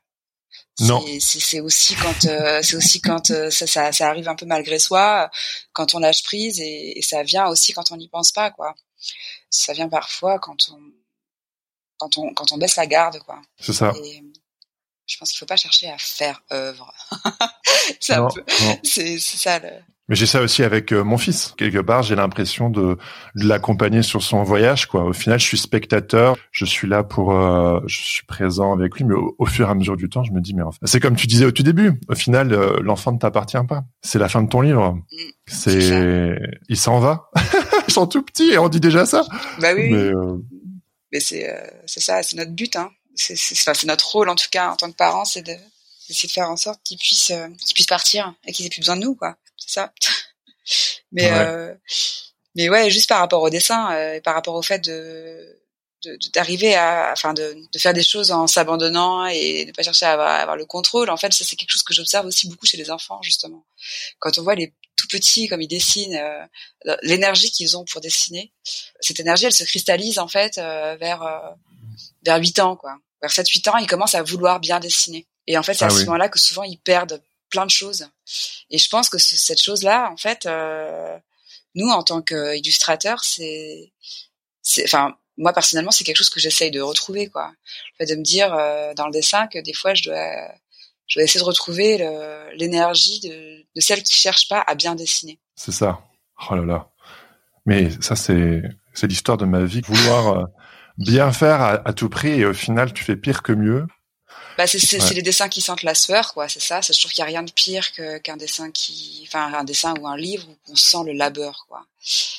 non. C'est aussi quand euh, c'est aussi quand euh, ça, ça, ça, arrive un peu malgré soi, quand on lâche prise et, et ça vient aussi quand on n'y pense pas quoi. Ça vient parfois quand on quand on quand on baisse la garde quoi. C'est ça. Et je pense qu'il faut pas chercher à faire œuvre. c'est ça le mais j'ai ça aussi avec euh, mon fils. Quelque part, j'ai l'impression de, de l'accompagner sur son voyage. Quoi. Au final, je suis spectateur. Je suis là pour, euh, je suis présent avec lui. Mais au, fur et à mesure du temps, je me dis, mais en fait, c'est comme tu disais au tout début. Au final, euh, l'enfant ne t'appartient pas. C'est la fin de ton livre. Mm. c'est, il s'en va. Ils sont tout petits et on dit déjà ça. Bah oui. Mais, mais c'est, c'est ça, c'est notre but. Hein. C'est, c'est, notre rôle en tout cas en tant que parents, c'est de d'essayer de faire en sorte qu'ils puissent, qu'ils puissent partir et qu'ils aient plus besoin de nous, quoi ça. mais euh, mais ouais, juste par rapport au dessin euh, et par rapport au fait de d'arriver à enfin de, de, faire des choses en s'abandonnant et ne pas chercher à avoir, à avoir, le contrôle en fait ça c'est quelque chose que j'observe aussi beaucoup chez les enfants justement. Quand on voit les tout petits comme ils dessinent euh, l'énergie qu'ils ont pour dessiner cette énergie elle se cristallise en fait euh, vers euh, vers 8 ans quoi. Vers 7 8 ans ils commencent à vouloir bien dessiner. Et en fait c'est à ah ce moment-là que souvent ils perdent plein de choses. Et je pense que cette chose-là, en fait, euh, nous, en tant qu'illustrateurs, c'est, enfin, moi personnellement, c'est quelque chose que j'essaye de retrouver, quoi. Le fait de me dire euh, dans le dessin que des fois, je dois, je dois essayer de retrouver l'énergie de, de celle qui cherche pas à bien dessiner. C'est ça. Oh là là. Mais ça, c'est, c'est l'histoire de ma vie. Vouloir euh, bien faire à, tout prix et au final, tu fais pire que mieux. Bah, c'est c'est les dessins qui sentent la sueur, quoi. C'est ça. Je trouve qu'il y a rien de pire qu'un dessin qui, enfin, un dessin ou un livre où on sent le labeur, quoi.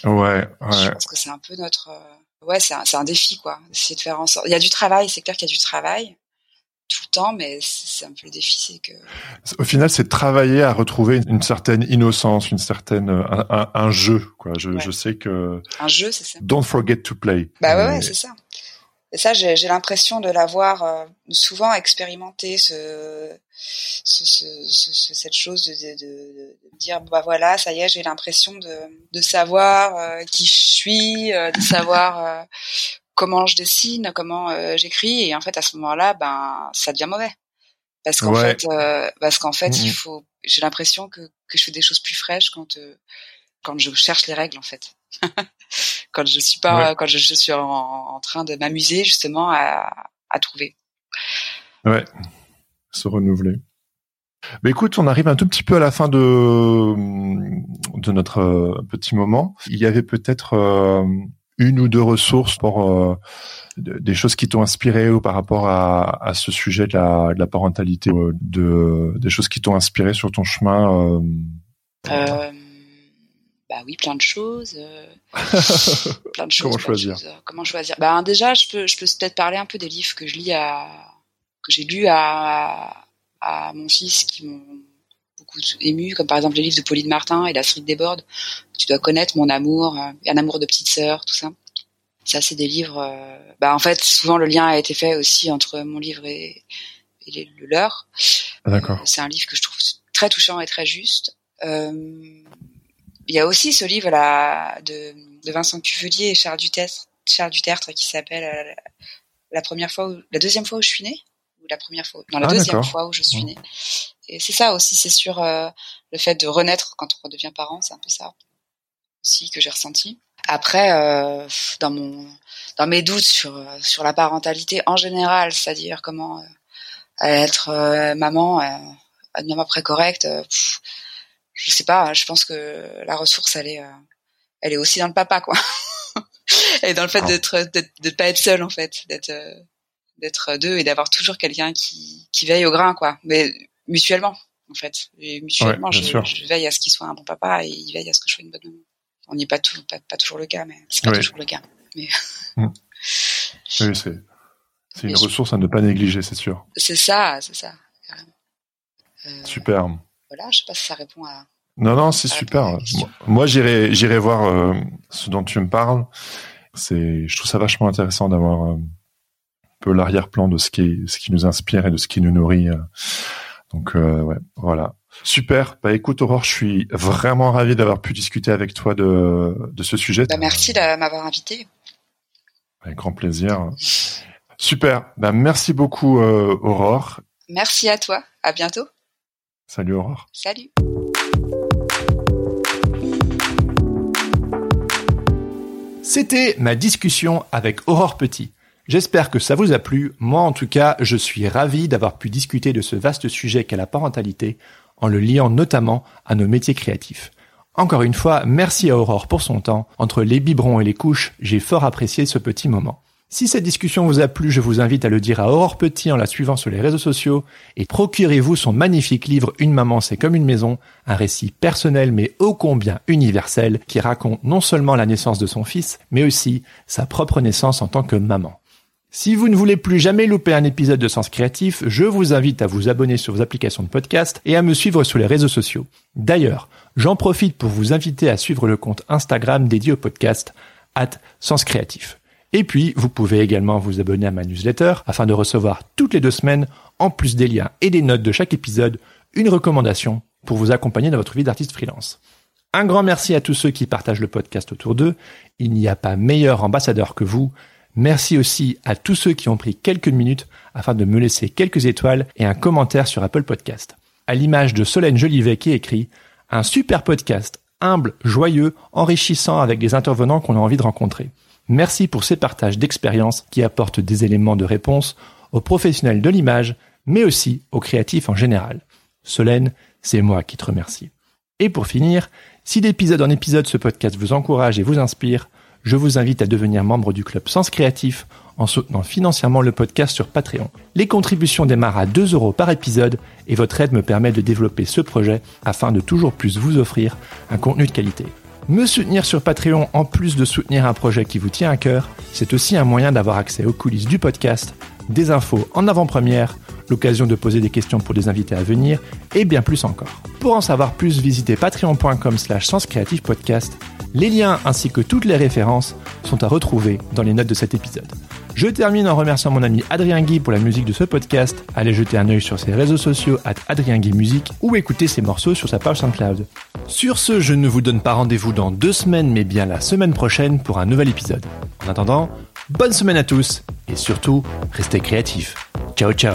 Ouais, ouais. Je pense que c'est un peu notre, euh, ouais, c'est un, un défi, quoi. C'est de faire en sorte. Il y a du travail, c'est clair qu'il y a du travail tout le temps, mais c'est un peu le défi, c'est que. Au final, c'est de travailler à retrouver une certaine innocence, une certaine un, un, un jeu, quoi. Je, je sais que. Un jeu, c'est ça. Don't forget to play. Bah ouais, ouais c'est ça. Et ça, j'ai l'impression de l'avoir euh, souvent expérimenté, ce, ce, ce, cette chose de, de, de, dire bah voilà, ça y est, j'ai l'impression de, de savoir euh, qui je suis, euh, de savoir comment je dessine, comment j'écris, et en fait à ce moment-là, ben ça devient mauvais parce qu'en fait, parce qu'en fait, il faut. J'ai l'impression que que je fais des choses plus fraîches quand quand je cherche les règles en fait. quand je suis pas, quand je, suis en, train de m'amuser justement à, à trouver. Ouais, se renouveler. Mais écoute, on arrive un tout petit peu à la fin de de notre euh, petit moment. Il y avait peut-être euh, une ou deux ressources pour euh, des choses qui t'ont inspiré ou par rapport à, à ce sujet de la, de la parentalité, de des choses qui t'ont inspiré sur ton chemin. Euh, bah oui, plein de choses. Euh, plein de choses. comment choisir euh, Comment choisir? Bah déjà, je peux, je peux peut-être parler un peu des livres que je lis à, que j'ai lus à, à mon fils qui m'ont beaucoup ému, comme par exemple les livres de Pauline Martin et La Street déborde. Tu dois connaître mon amour, euh, un amour de petite sœur, tout ça. Ça, c'est des livres. bah en fait, souvent le lien a été fait aussi entre mon livre et, et le leur. D'accord. c'est un livre que je trouve très touchant et très juste. Euh, il y a aussi ce livre là de, de Vincent Cuvelier et Charles Dutertre, Charles Dutertre qui s'appelle euh, la première fois où, la deuxième fois où je suis née ou la première fois dans la ah, deuxième fois où je suis née. Et c'est ça aussi, c'est sur euh, le fait de renaître quand on redevient parent, c'est un peu ça aussi que j'ai ressenti. Après, euh, dans mon dans mes doutes sur sur la parentalité en général, c'est-à-dire comment être maman, une maman après correcte, je sais pas, je pense que la ressource elle est euh, elle est aussi dans le papa quoi. et dans le fait d'être de pas être seul en fait, d'être d'être deux et d'avoir toujours quelqu'un qui qui veille au grain quoi, mais mutuellement en fait. Et mutuellement, je, je, veille à ce qu'il soit un bon papa et il veille à ce que je sois une bonne maman. On n'est pas, tout, pas, toujours le cas, mais c'est pas toujours le cas. Mais... Mm. Oui, c'est c'est une ressource à ne pas négliger, c'est sûr. C'est ça, c'est ça. Euh, super. Voilà, je sais pas si ça répond à. Non, non, c'est super. Moi, j'irai, j'irai voir euh, ce dont tu me parles. C'est, je trouve ça vachement intéressant d'avoir euh, un peu l'arrière-plan de ce qui, ce qui nous inspire et de ce qui nous nourrit. Donc, ouais, voilà. Super. Bah écoute Aurore, je suis vraiment ravi d'avoir pu discuter avec toi de, de ce sujet. Bah, merci de m'avoir invité. Avec grand plaisir. Super. Bah merci beaucoup euh, Aurore. Merci à toi. À bientôt. Salut Aurore. Salut. C'était ma discussion avec Aurore Petit. J'espère que ça vous a plu. Moi, en tout cas, je suis ravi d'avoir pu discuter de ce vaste sujet qu'est la parentalité en le liant notamment à nos métiers créatifs. Encore une fois, merci à Aurore pour son temps. Entre les biberons et les couches, j'ai fort apprécié ce petit moment. Si cette discussion vous a plu, je vous invite à le dire à Aurore Petit en la suivant sur les réseaux sociaux et procurez-vous son magnifique livre Une maman c'est comme une maison, un récit personnel mais ô combien universel qui raconte non seulement la naissance de son fils, mais aussi sa propre naissance en tant que maman. Si vous ne voulez plus jamais louper un épisode de Sens Créatif, je vous invite à vous abonner sur vos applications de podcast et à me suivre sur les réseaux sociaux. D'ailleurs, j'en profite pour vous inviter à suivre le compte Instagram dédié au podcast, at Sens Créatif. Et puis, vous pouvez également vous abonner à ma newsletter afin de recevoir toutes les deux semaines, en plus des liens et des notes de chaque épisode, une recommandation pour vous accompagner dans votre vie d'artiste freelance. Un grand merci à tous ceux qui partagent le podcast autour d'eux. Il n'y a pas meilleur ambassadeur que vous. Merci aussi à tous ceux qui ont pris quelques minutes afin de me laisser quelques étoiles et un commentaire sur Apple Podcast. À l'image de Solène Jolivet qui écrit un super podcast, humble, joyeux, enrichissant avec des intervenants qu'on a envie de rencontrer. Merci pour ces partages d'expériences qui apportent des éléments de réponse aux professionnels de l'image, mais aussi aux créatifs en général. Solène, c'est moi qui te remercie. Et pour finir, si d'épisode en épisode ce podcast vous encourage et vous inspire, je vous invite à devenir membre du club Sens Créatif en soutenant financièrement le podcast sur Patreon. Les contributions démarrent à 2 euros par épisode et votre aide me permet de développer ce projet afin de toujours plus vous offrir un contenu de qualité. Me soutenir sur Patreon en plus de soutenir un projet qui vous tient à cœur, c'est aussi un moyen d'avoir accès aux coulisses du podcast, des infos en avant-première, l'occasion de poser des questions pour des invités à venir et bien plus encore. Pour en savoir plus, visitez patreon.com slash podcast les liens ainsi que toutes les références sont à retrouver dans les notes de cet épisode. Je termine en remerciant mon ami Adrien Guy pour la musique de ce podcast. Allez jeter un œil sur ses réseaux sociaux at Adrien Guy Musique ou écouter ses morceaux sur sa page SoundCloud. Sur ce, je ne vous donne pas rendez-vous dans deux semaines mais bien la semaine prochaine pour un nouvel épisode. En attendant, bonne semaine à tous et surtout, restez créatifs. Ciao ciao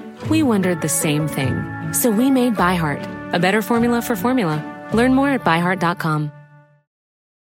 We wondered the same thing. So we made ByHeart, a better formula for formula. Learn more at byheart.com.